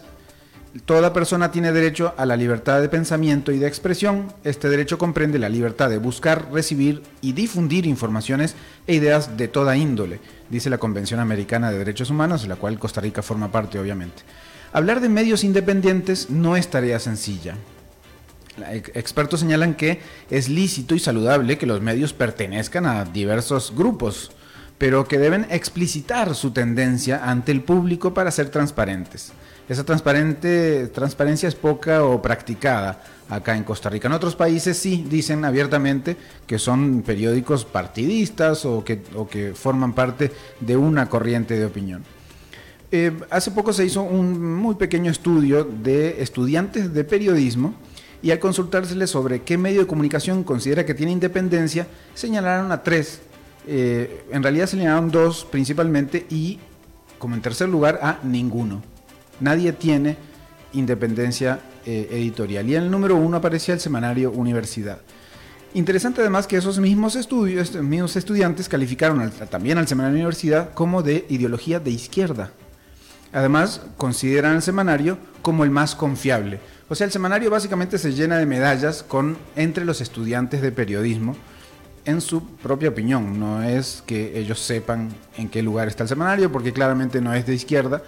Speaker 4: Toda persona tiene derecho a la libertad de pensamiento y de expresión. Este derecho comprende la libertad de buscar, recibir y difundir informaciones e ideas de toda índole, dice la Convención Americana de Derechos Humanos, de la cual Costa Rica forma parte, obviamente. Hablar de medios independientes no es tarea sencilla. Expertos señalan que es lícito y saludable que los medios pertenezcan a diversos grupos, pero que deben explicitar su tendencia ante el público para ser transparentes esa transparente, transparencia es poca o practicada acá en Costa Rica. En otros países sí dicen abiertamente que son periódicos partidistas o que, que forman parte de una corriente de opinión. Eh, hace poco se hizo un muy pequeño estudio de estudiantes de periodismo y al consultárseles sobre qué medio de comunicación considera que tiene independencia, señalaron a tres. Eh, en realidad señalaron dos principalmente y como en tercer lugar a ninguno. Nadie tiene independencia eh, editorial. Y en el número uno aparecía el semanario Universidad. Interesante además que esos mismos estudiantes calificaron también al semanario Universidad como de ideología de izquierda. Además, consideran el semanario como el más confiable. O sea, el semanario básicamente se llena de medallas con entre los estudiantes de periodismo en su propia opinión. No es que ellos sepan en qué lugar está el semanario, porque claramente no es de izquierda,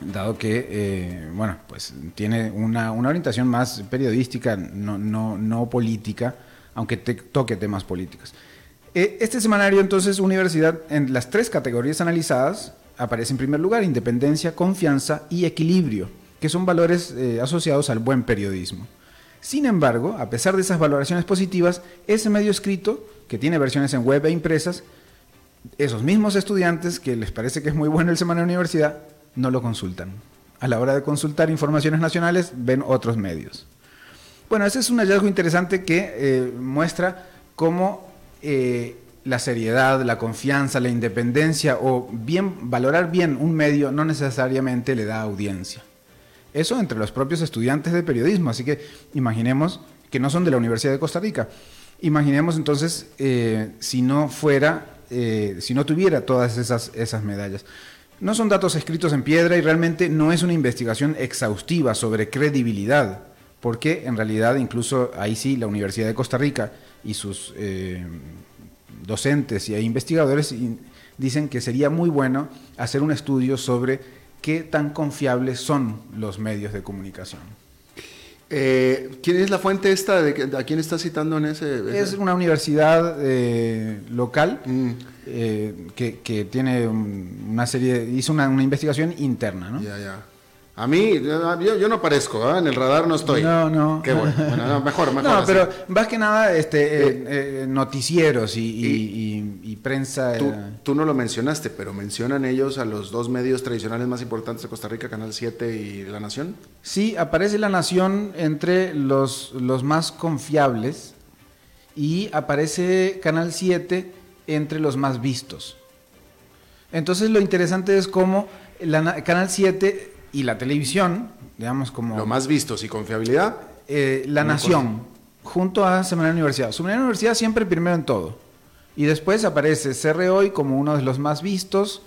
Speaker 4: dado que, eh, bueno, pues tiene una, orientación más periodística, no, no, no política, aunque te, toque temas políticos. Eh, este semanario, entonces, Universidad, en las tres categorías analizadas, aparece en primer lugar independencia, confianza y equilibrio, que son valores eh, asociados al buen periodismo. Sin embargo, a pesar de esas valoraciones positivas, ese medio escrito, que tiene versiones en web e impresas, esos mismos estudiantes que les parece que es muy bueno el semanario universidad, no lo consultan. A la hora de consultar informaciones nacionales, ven otros medios. Bueno, ese es un hallazgo interesante que eh, muestra cómo eh, la seriedad, la confianza, la independencia o bien valorar bien un medio no necesariamente le da audiencia. Eso entre los propios estudiantes de periodismo, así que imaginemos que no son de la Universidad de Costa Rica. Imaginemos entonces eh, si no fuera, eh, si no tuviera todas esas, medallas. No son datos escritos en piedra y realmente no es una investigación exhaustiva sobre credibilidad, porque en realidad incluso ahí sí la Universidad de Costa Rica y sus eh, docentes y investigadores dicen que sería muy bueno hacer un estudio sobre qué tan confiables son los medios de comunicación.
Speaker 1: Eh, ¿Quién es la fuente esta? De, ¿A quién está citando en ese?
Speaker 4: Es una universidad eh, local mm. eh, que, tiene una serie, hizo una, una investigación interna, ¿no?
Speaker 1: Ya, ya. A mí, yo, no aparezco, ¿eh? en el radar no estoy.
Speaker 4: No, no.
Speaker 1: Qué bueno. mejor, mejor.
Speaker 4: No, pero más que nada, este, eh, eh, noticieros y, prensa.
Speaker 1: Tú, no lo mencionaste, pero mencionan ellos a los dos medios tradicionales más importantes de Costa Rica, Canal 7 y La Nación.
Speaker 4: Sí, aparece La Nación entre los, los más confiables y aparece Canal 7 entre los más vistos. Entonces, lo interesante es cómo la, Canal 7 y la televisión, digamos como...
Speaker 1: Lo más vistos y confiabilidad.
Speaker 4: Eh, la Nación, junto a Semana Universidad. Semana Universidad siempre primero en todo. Y después aparece CR Hoy como uno de los más vistos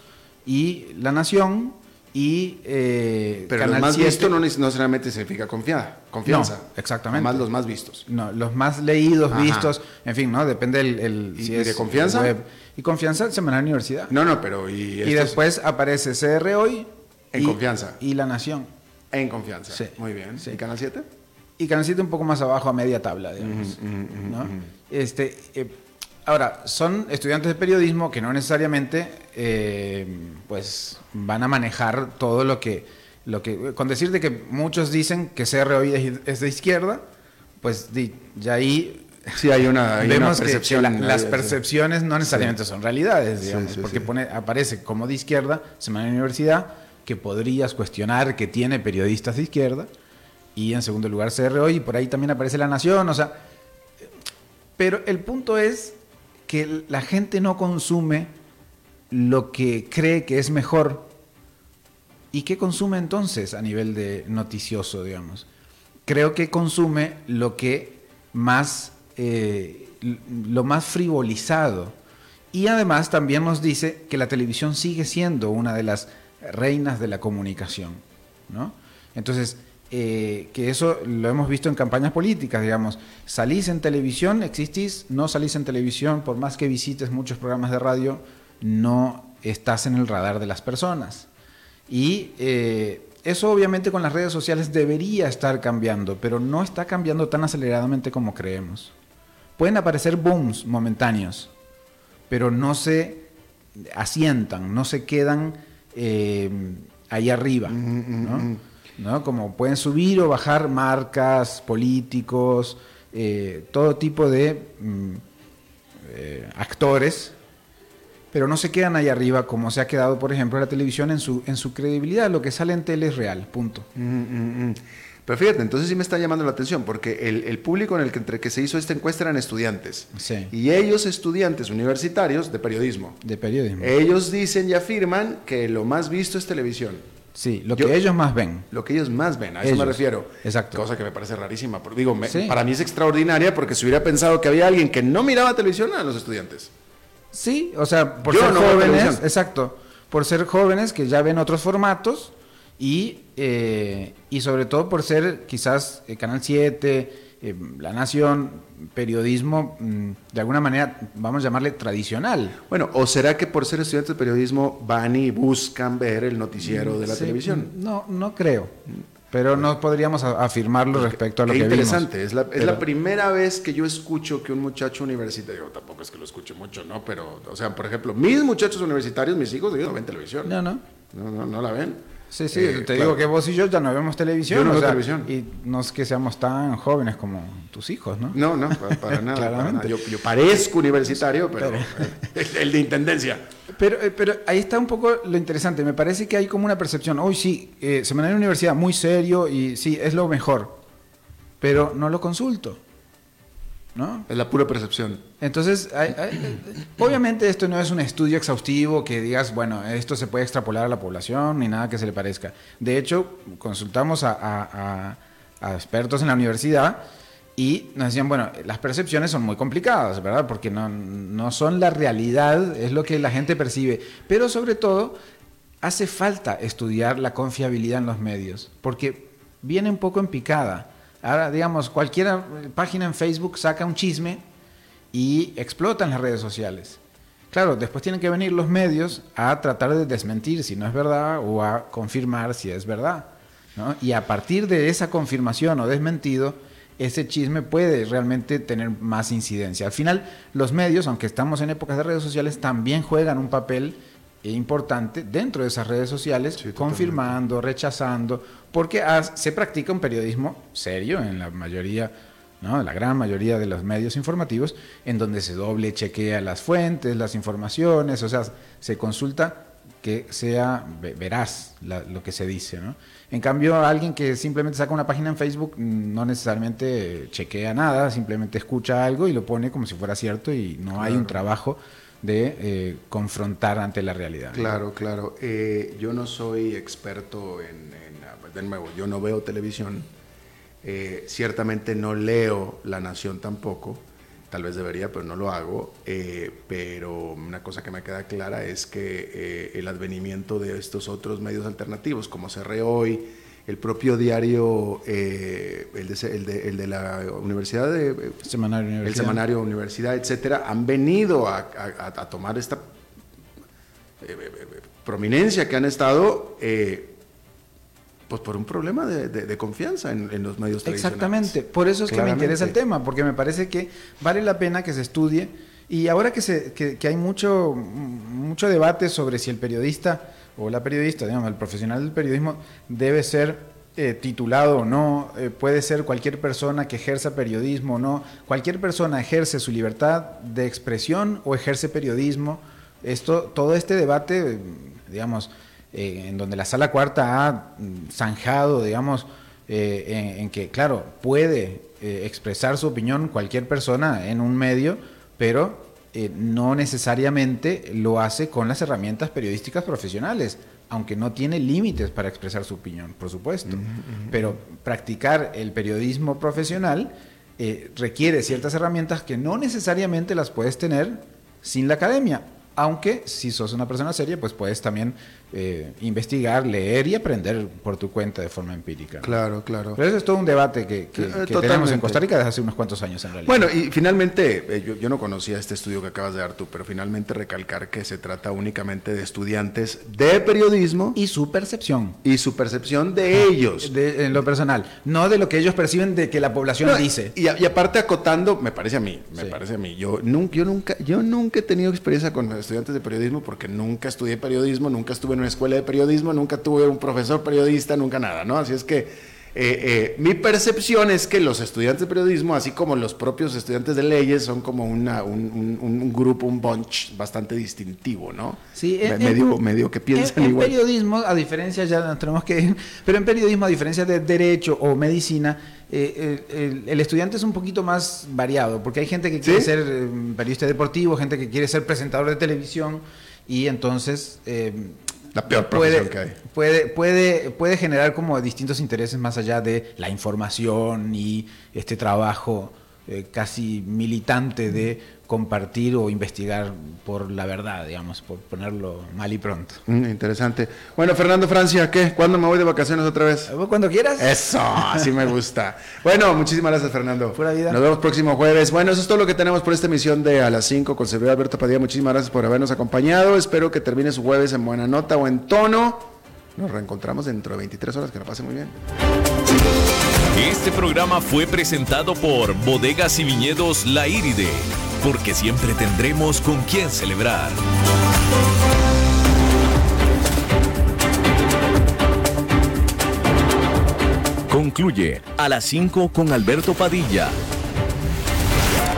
Speaker 4: y La Nación y
Speaker 1: eh, Pero los más vistos no, necesariamente significa confiada, confianza. No,
Speaker 4: exactamente.
Speaker 1: Más los más vistos.
Speaker 4: No, los más leídos, vistos, en fin, ¿no? Depende el...
Speaker 1: ¿Y, de confianza?
Speaker 4: Y confianza, Semana Universidad.
Speaker 1: No, no, pero... Y,
Speaker 4: y después aparece CR Hoy,
Speaker 1: en confianza.
Speaker 4: Y La Nación.
Speaker 1: En confianza. Sí. Muy bien. ¿Y Canal 7?
Speaker 4: Y Canal 7 un poco más abajo, a media tabla, digamos. este, eh, ahora, son estudiantes de periodismo que no necesariamente eh, pues, van a manejar todo lo que, lo que... Con decirte que muchos dicen que CR hoy es de izquierda, pues ya ahí
Speaker 1: Sí, hay una, percepción.
Speaker 4: las percepciones no necesariamente son realidades, digamos, porque pone, aparece como de izquierda, Semana de Universidad, que podrías cuestionar que tiene periodistas de izquierda. Y en segundo lugar CRO y por ahí también aparece La Nación, o sea... Pero el punto es que la gente no consume lo que cree que es mejor. ¿Y qué consume entonces a nivel de noticioso, digamos? Creo que consume lo que más, eh, lo más frivolizado. Y además también nos dice que la televisión sigue siendo una de las reinas de la comunicación. ¿no? Entonces, eh, que eso lo hemos visto en campañas políticas, digamos, salís en televisión, existís, no salís en televisión, por más que visites muchos programas de radio, no estás en el radar de las personas. Y eh, eso obviamente con las redes sociales debería estar cambiando, pero no está cambiando tan aceleradamente como creemos. Pueden aparecer booms momentáneos, pero no se asientan, no se quedan eh, ahí arriba, ¿no? Como pueden subir o bajar marcas, políticos, eh, todo tipo de mm, eh, actores, pero no se quedan ahí arriba como se ha quedado, por ejemplo, la televisión en su, en su credibilidad. Lo que sale en tele es real, punto.
Speaker 1: Pero fíjate, entonces sí me está llamando la atención, porque el, público en el que, entre que se hizo esta encuesta eran estudiantes.
Speaker 4: Sí.
Speaker 1: Y ellos, estudiantes universitarios de periodismo.
Speaker 4: De periodismo.
Speaker 1: Ellos dicen y afirman que lo más visto es televisión.
Speaker 4: Sí, lo que ellos más ven.
Speaker 1: Lo que ellos más ven, a eso me refiero.
Speaker 4: Exacto.
Speaker 1: Cosa que me parece rarísima. Digo, para mí es extraordinaria porque se hubiera pensado que había alguien que no miraba televisión a los estudiantes.
Speaker 4: Sí, o sea, por ser jóvenes, exacto, por ser jóvenes que ya ven otros formatos y, eh, y sobre todo por ser quizás eh, Canal 7, eh, La Nación, periodismo mm, de alguna manera, vamos a llamarle tradicional.
Speaker 1: Bueno, ¿o será que por ser estudiantes de periodismo van y buscan ver el noticiero de la televisión?
Speaker 4: No, no creo. Pero no podríamos afirmarlo respecto a lo que
Speaker 1: interesante. Es, la, es la primera vez que yo escucho que un muchacho universitario, tampoco es que lo escuche mucho, ¿no? Pero, o sea, por ejemplo, mis muchachos universitarios, mis hijos, ellos no ven televisión.
Speaker 4: No, no.
Speaker 1: No, no, no la ven.
Speaker 4: Sí, sí, te digo que vos y yo ya no vemos televisión.
Speaker 1: Yo no veo televisión.
Speaker 4: Y no es que seamos tan jóvenes como tus hijos, ¿no?
Speaker 1: No, no, para, nada. Yo, parezco universitario, pero, el, de intendencia.
Speaker 4: Pero, pero ahí está un poco lo interesante. Me parece que hay como una percepción. Hoy sí, eh, Seminario de Universidad, muy serio y sí, es lo mejor. Pero no lo consulto. ¿No?
Speaker 1: Es la pura percepción.
Speaker 4: Entonces, obviamente esto no es un estudio exhaustivo que digas, bueno, esto se puede extrapolar a la población ni nada que se le parezca. De hecho, consultamos a, expertos en la universidad y nos decían, bueno, las percepciones son muy complicadas, ¿verdad? Porque no, no son la realidad, es lo que la gente percibe. Pero sobre todo, hace falta estudiar la confiabilidad en los medios, porque viene un poco en picada. Ahora, digamos, cualquier página en Facebook saca un chisme y explota en las redes sociales. Claro, después tienen que venir los medios a tratar de desmentir si no es verdad o a confirmar si es verdad. Y a partir de esa confirmación o desmentido, ese chisme puede realmente tener más incidencia. Al final, los medios, aunque estamos en épocas de redes sociales, también juegan un papel importante dentro de esas redes sociales, confirmando, rechazando, porque se practica un periodismo serio en la mayoría, ¿no? la gran mayoría de los medios informativos, en donde se doble chequea las fuentes, las informaciones, o sea, se consulta que sea veraz lo que se dice. ¿no? En cambio, alguien que simplemente saca una página en Facebook no necesariamente chequea nada, simplemente escucha algo y lo pone como si fuera cierto y no hay un trabajo de eh, confrontar ante la realidad.
Speaker 1: Claro, claro. Eh, yo no soy experto en, de nuevo, yo no veo televisión, eh, ciertamente no leo La Nación tampoco, tal vez debería, pero no lo hago, pero una cosa que me queda clara es que el advenimiento de estos otros medios alternativos, como Cerre Hoy, el propio diario, eh, el, de, el, de, la Universidad de... Eh,
Speaker 4: semanario Universidad.
Speaker 1: El Semanario Universidad, etcétera, han venido a, tomar esta eh, prominencia que han estado... pues por un problema de, confianza en, los medios tradicionales.
Speaker 4: Exactamente, por eso es que me interesa el tema, porque me parece que vale la pena que se estudie y ahora que, se, que, que hay mucho, mucho debate sobre si el periodista o la periodista, digamos, el profesional del periodismo debe ser eh, titulado o no, eh, puede ser cualquier persona que ejerza periodismo o no, cualquier persona ejerce su libertad de expresión o ejerce periodismo. Esto, todo este debate, digamos, eh, en donde la sala cuarta ha zanjado, digamos, en, en, que, claro, puede expresar su opinión cualquier persona en un medio, pero eh, no necesariamente lo hace con las herramientas periodísticas profesionales, aunque no tiene límites para expresar su opinión, por supuesto. Pero practicar el periodismo profesional eh, requiere ciertas herramientas que no necesariamente las puedes tener sin la academia. Aunque si sos una persona seria, pues puedes también eh, investigar, leer y aprender por tu cuenta de forma empírica.
Speaker 1: Claro, claro.
Speaker 4: Pero eso es todo un debate que, que, eh, tenemos en Costa Rica desde hace unos cuantos años en realidad.
Speaker 1: Bueno, y finalmente, eh, yo, yo, no conocía este estudio que acabas de dar tú, pero finalmente recalcar que se trata únicamente de estudiantes de periodismo.
Speaker 4: Y su percepción.
Speaker 1: Y su percepción de ellos.
Speaker 4: De, en lo personal, no de lo que ellos perciben de que la población dice.
Speaker 1: Y, y, aparte acotando, me parece a mí, me parece a mí, yo nunca, yo nunca, yo nunca he tenido experiencia con estudiantes de periodismo porque nunca estudié periodismo, nunca estuve en una escuela de periodismo, nunca tuve un profesor periodista, nunca nada, ¿no? Así es que eh, eh, mi percepción es que los estudiantes de periodismo, así como los propios estudiantes de leyes, son como una, un, grupo, un bunch bastante distintivo, ¿no?
Speaker 4: Sí,
Speaker 1: medio, medio que piensan en,
Speaker 4: igual. En periodismo, a diferencia, ya tenemos que ir, pero en periodismo, a diferencia de derecho o medicina, eh, el, estudiante es un poquito más variado, porque hay gente que quiere ser periodista deportivo, gente que quiere ser presentador de televisión, y entonces
Speaker 1: la peor profesión que hay.
Speaker 4: Puede, puede, puede generar como distintos intereses más allá de la información y este trabajo eh, casi militante de compartir o investigar por la verdad, digamos, por ponerlo mal y pronto.
Speaker 1: Mm, interesante. Bueno, Fernando Francia, ¿qué? ¿Cuándo me voy de vacaciones otra vez?
Speaker 4: Cuando quieras.
Speaker 1: Eso, así me gusta. Bueno, muchísimas gracias, Fernando.
Speaker 4: Pura vida.
Speaker 1: Nos vemos próximo jueves. Bueno, eso es todo lo que tenemos por esta emisión de A las 5 con servidor Alberto Padilla. Muchísimas gracias por habernos acompañado. Espero que termine su jueves en buena nota o en tono. Nos reencontramos dentro de 23 horas. Que lo pase muy bien.
Speaker 2: Este programa fue presentado por Bodegas y Viñedos La Iride porque siempre tendremos con quién celebrar. Concluye a las 5 con Alberto Padilla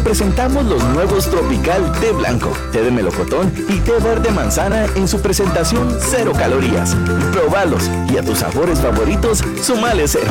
Speaker 5: Presentamos los nuevos Tropical Té Blanco, Té de Melocotón y Té Verde Manzana en su presentación cero calorías. Probalos y a tus sabores favoritos, sumale cero.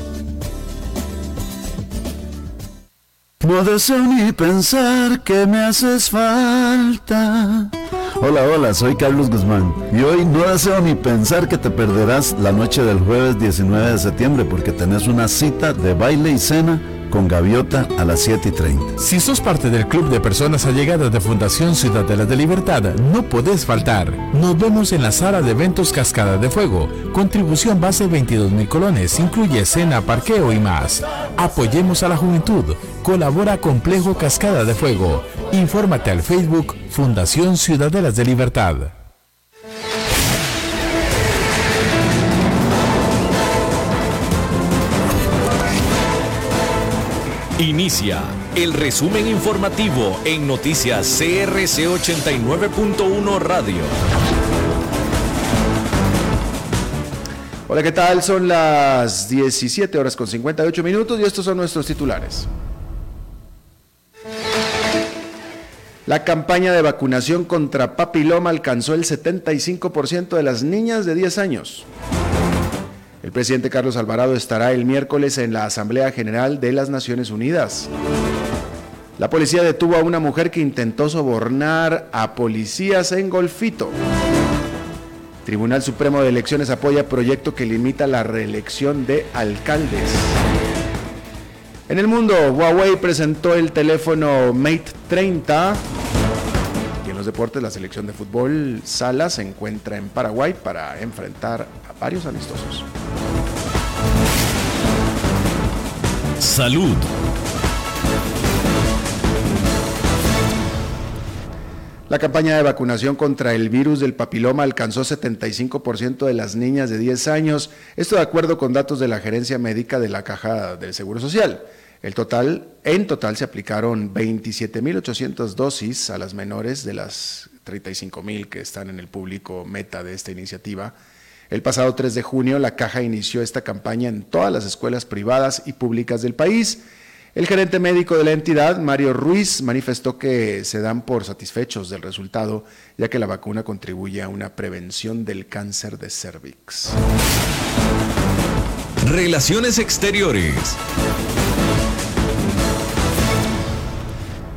Speaker 6: No deseo ni pensar que me haces falta. Hola, hola, soy Carlos Guzmán. Y hoy no deseo ni pensar que te perderás la noche del jueves 19 de septiembre porque tenés una cita de baile y cena con Gaviota a las 7 y 30.
Speaker 7: Si sos parte del club de personas allegadas de Fundación Ciudadela de Libertad, no podés faltar. Nos vemos en la sala de eventos Cascada de Fuego. Contribución base 22 mil colones, incluye cena, parqueo y más. Apoyemos a la juventud. Colabora Complejo Cascada de Fuego. Infórmate al Facebook Fundación Ciudadelas de Libertad.
Speaker 2: Inicia el resumen informativo en noticias CRC 89.1 Radio.
Speaker 1: Hola, ¿qué tal? Son las 17 horas con 58 minutos y estos son nuestros titulares. La campaña de vacunación contra papiloma alcanzó el 75% de las niñas de 10 años. El presidente Carlos Alvarado estará el miércoles en la Asamblea General de las Naciones Unidas. La policía detuvo a una mujer que intentó sobornar a policías en Golfito. Tribunal Supremo de Elecciones apoya proyecto que limita la reelección de alcaldes. En el mundo, Huawei presentó el teléfono Mate 30. Y en los deportes, la selección de fútbol Sala se encuentra en Paraguay para enfrentar varios amistosos.
Speaker 2: Salud.
Speaker 1: La campaña de vacunación contra el virus del papiloma alcanzó 75% de las niñas de 10 años, esto de acuerdo con datos de la gerencia médica de la Caja del Seguro Social. El total, en total se aplicaron 27.800 dosis a las menores de las 35.000 que están en el público meta de esta iniciativa. El pasado 3 de junio, la Caja inició esta campaña en todas las escuelas privadas y públicas del país. El gerente médico de la entidad, Mario Ruiz, manifestó que se dan por satisfechos del resultado, ya que la vacuna contribuye a una prevención del cáncer de cervix.
Speaker 2: Relaciones exteriores.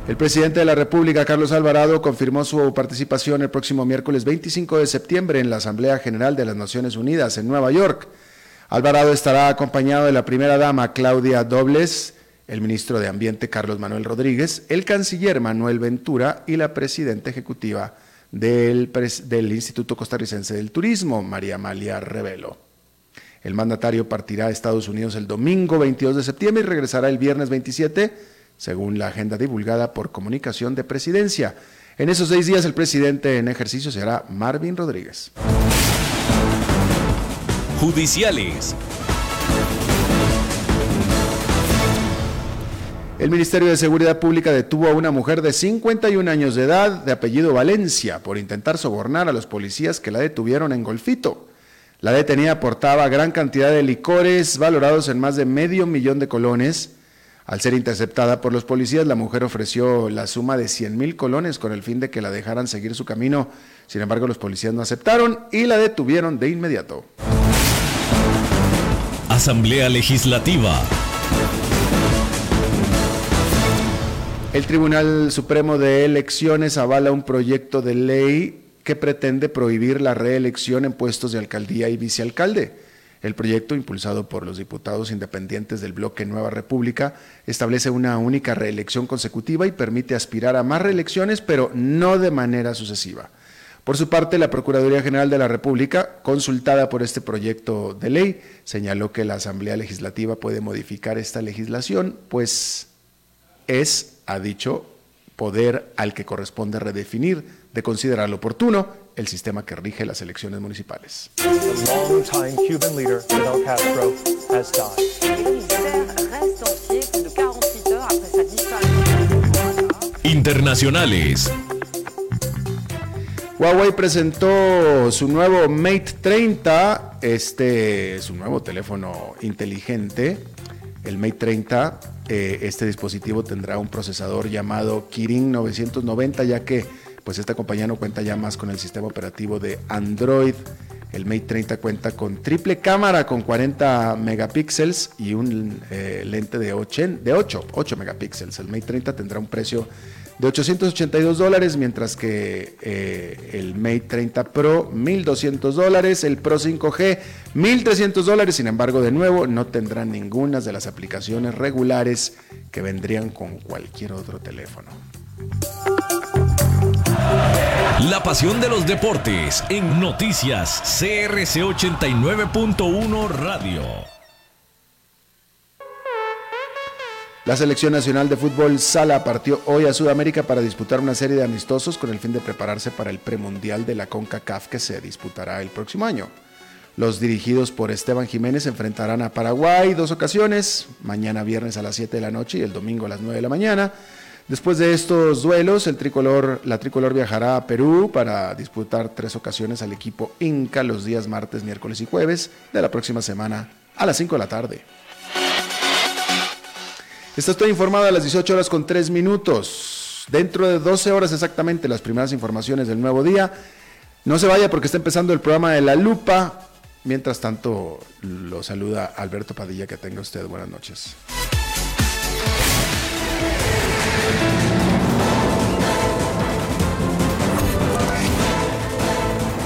Speaker 1: El presidente de la República, Carlos Alvarado, confirmó su participación el próximo miércoles 25 de septiembre en la Asamblea General de las Naciones Unidas en Nueva York. Alvarado estará acompañado de la primera dama, Claudia Dobles, el ministro de Ambiente, Carlos Manuel Rodríguez, el canciller Manuel Ventura y la presidenta ejecutiva del, del Instituto Costarricense del Turismo, María Amalia Revelo. El mandatario partirá a Estados Unidos el domingo 22 de septiembre y regresará el viernes 27 según la agenda divulgada por comunicación de presidencia. En esos seis días el presidente en ejercicio será Marvin Rodríguez.
Speaker 2: Judiciales.
Speaker 1: El Ministerio de Seguridad Pública detuvo a una mujer de 51 años de edad, de apellido Valencia, por intentar sobornar a los policías que la detuvieron en Golfito. La detenida portaba gran cantidad de licores valorados en más de medio millón de colones, al ser interceptada por los policías, la mujer ofreció la suma de 100 mil colones con el fin de que la dejaran seguir su camino. Sin embargo, los policías no aceptaron y la detuvieron de inmediato.
Speaker 2: Asamblea Legislativa.
Speaker 1: El Tribunal Supremo de Elecciones avala un proyecto de ley que pretende prohibir la reelección en puestos de alcaldía y vicealcalde. El proyecto, impulsado por los diputados independientes del bloque Nueva República, establece una única reelección consecutiva y permite aspirar a más reelecciones, pero no de manera sucesiva. Por su parte, la Procuraduría General de la República, consultada por este proyecto de ley, señaló que la Asamblea Legislativa puede modificar esta legislación, pues es ha dicho, poder al que corresponde redefinir, de considerar oportuno, el sistema que rige las elecciones municipales.
Speaker 2: Internacionales.
Speaker 1: Huawei presentó su nuevo Mate 30, este su nuevo teléfono inteligente, el Mate 30 eh, este dispositivo tendrá un procesador llamado Kirin 990, ya que pues esta compañía no cuenta ya más con el sistema operativo de Android. El Mate 30 cuenta con triple cámara con 40 megapíxeles y un eh, lente de 8, de 8, 8 megapíxeles. El Mate 30 tendrá un precio de 882 dólares, mientras que eh, el Mate 30 Pro 1200 dólares, el Pro 5G 1300 dólares, sin embargo de nuevo no tendrán ninguna de las aplicaciones regulares que vendrían con cualquier otro teléfono.
Speaker 2: La pasión de los deportes en noticias CRC 89.1 Radio.
Speaker 1: La selección nacional de fútbol Sala partió hoy a Sudamérica para disputar una serie de amistosos con el fin de prepararse para el premundial de la CONCACAF que se disputará el próximo año. Los dirigidos por Esteban Jiménez enfrentarán a Paraguay dos ocasiones, mañana viernes a las 7 de la noche y el domingo a las 9 de la mañana. Después de estos duelos, el tricolor, la tricolor viajará a Perú para disputar tres ocasiones al equipo Inca los días martes, miércoles y jueves de la próxima semana a las 5 de la tarde. Está estoy informado a las 18 horas con 3 minutos. Dentro de 12 horas exactamente las primeras informaciones del nuevo día. No se vaya porque está empezando el programa de La Lupa. Mientras tanto, lo saluda Alberto Padilla. Que tenga usted buenas noches.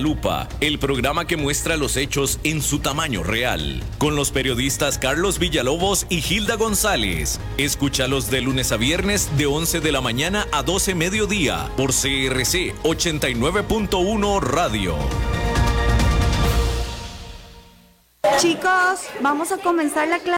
Speaker 2: Lupa, el programa que muestra los hechos en su tamaño real, con los periodistas Carlos Villalobos y Hilda González. Escúchalos de lunes a viernes de 11 de la mañana a 12 mediodía por CRC 89.1 Radio.
Speaker 8: Chicos, vamos a comenzar la clase.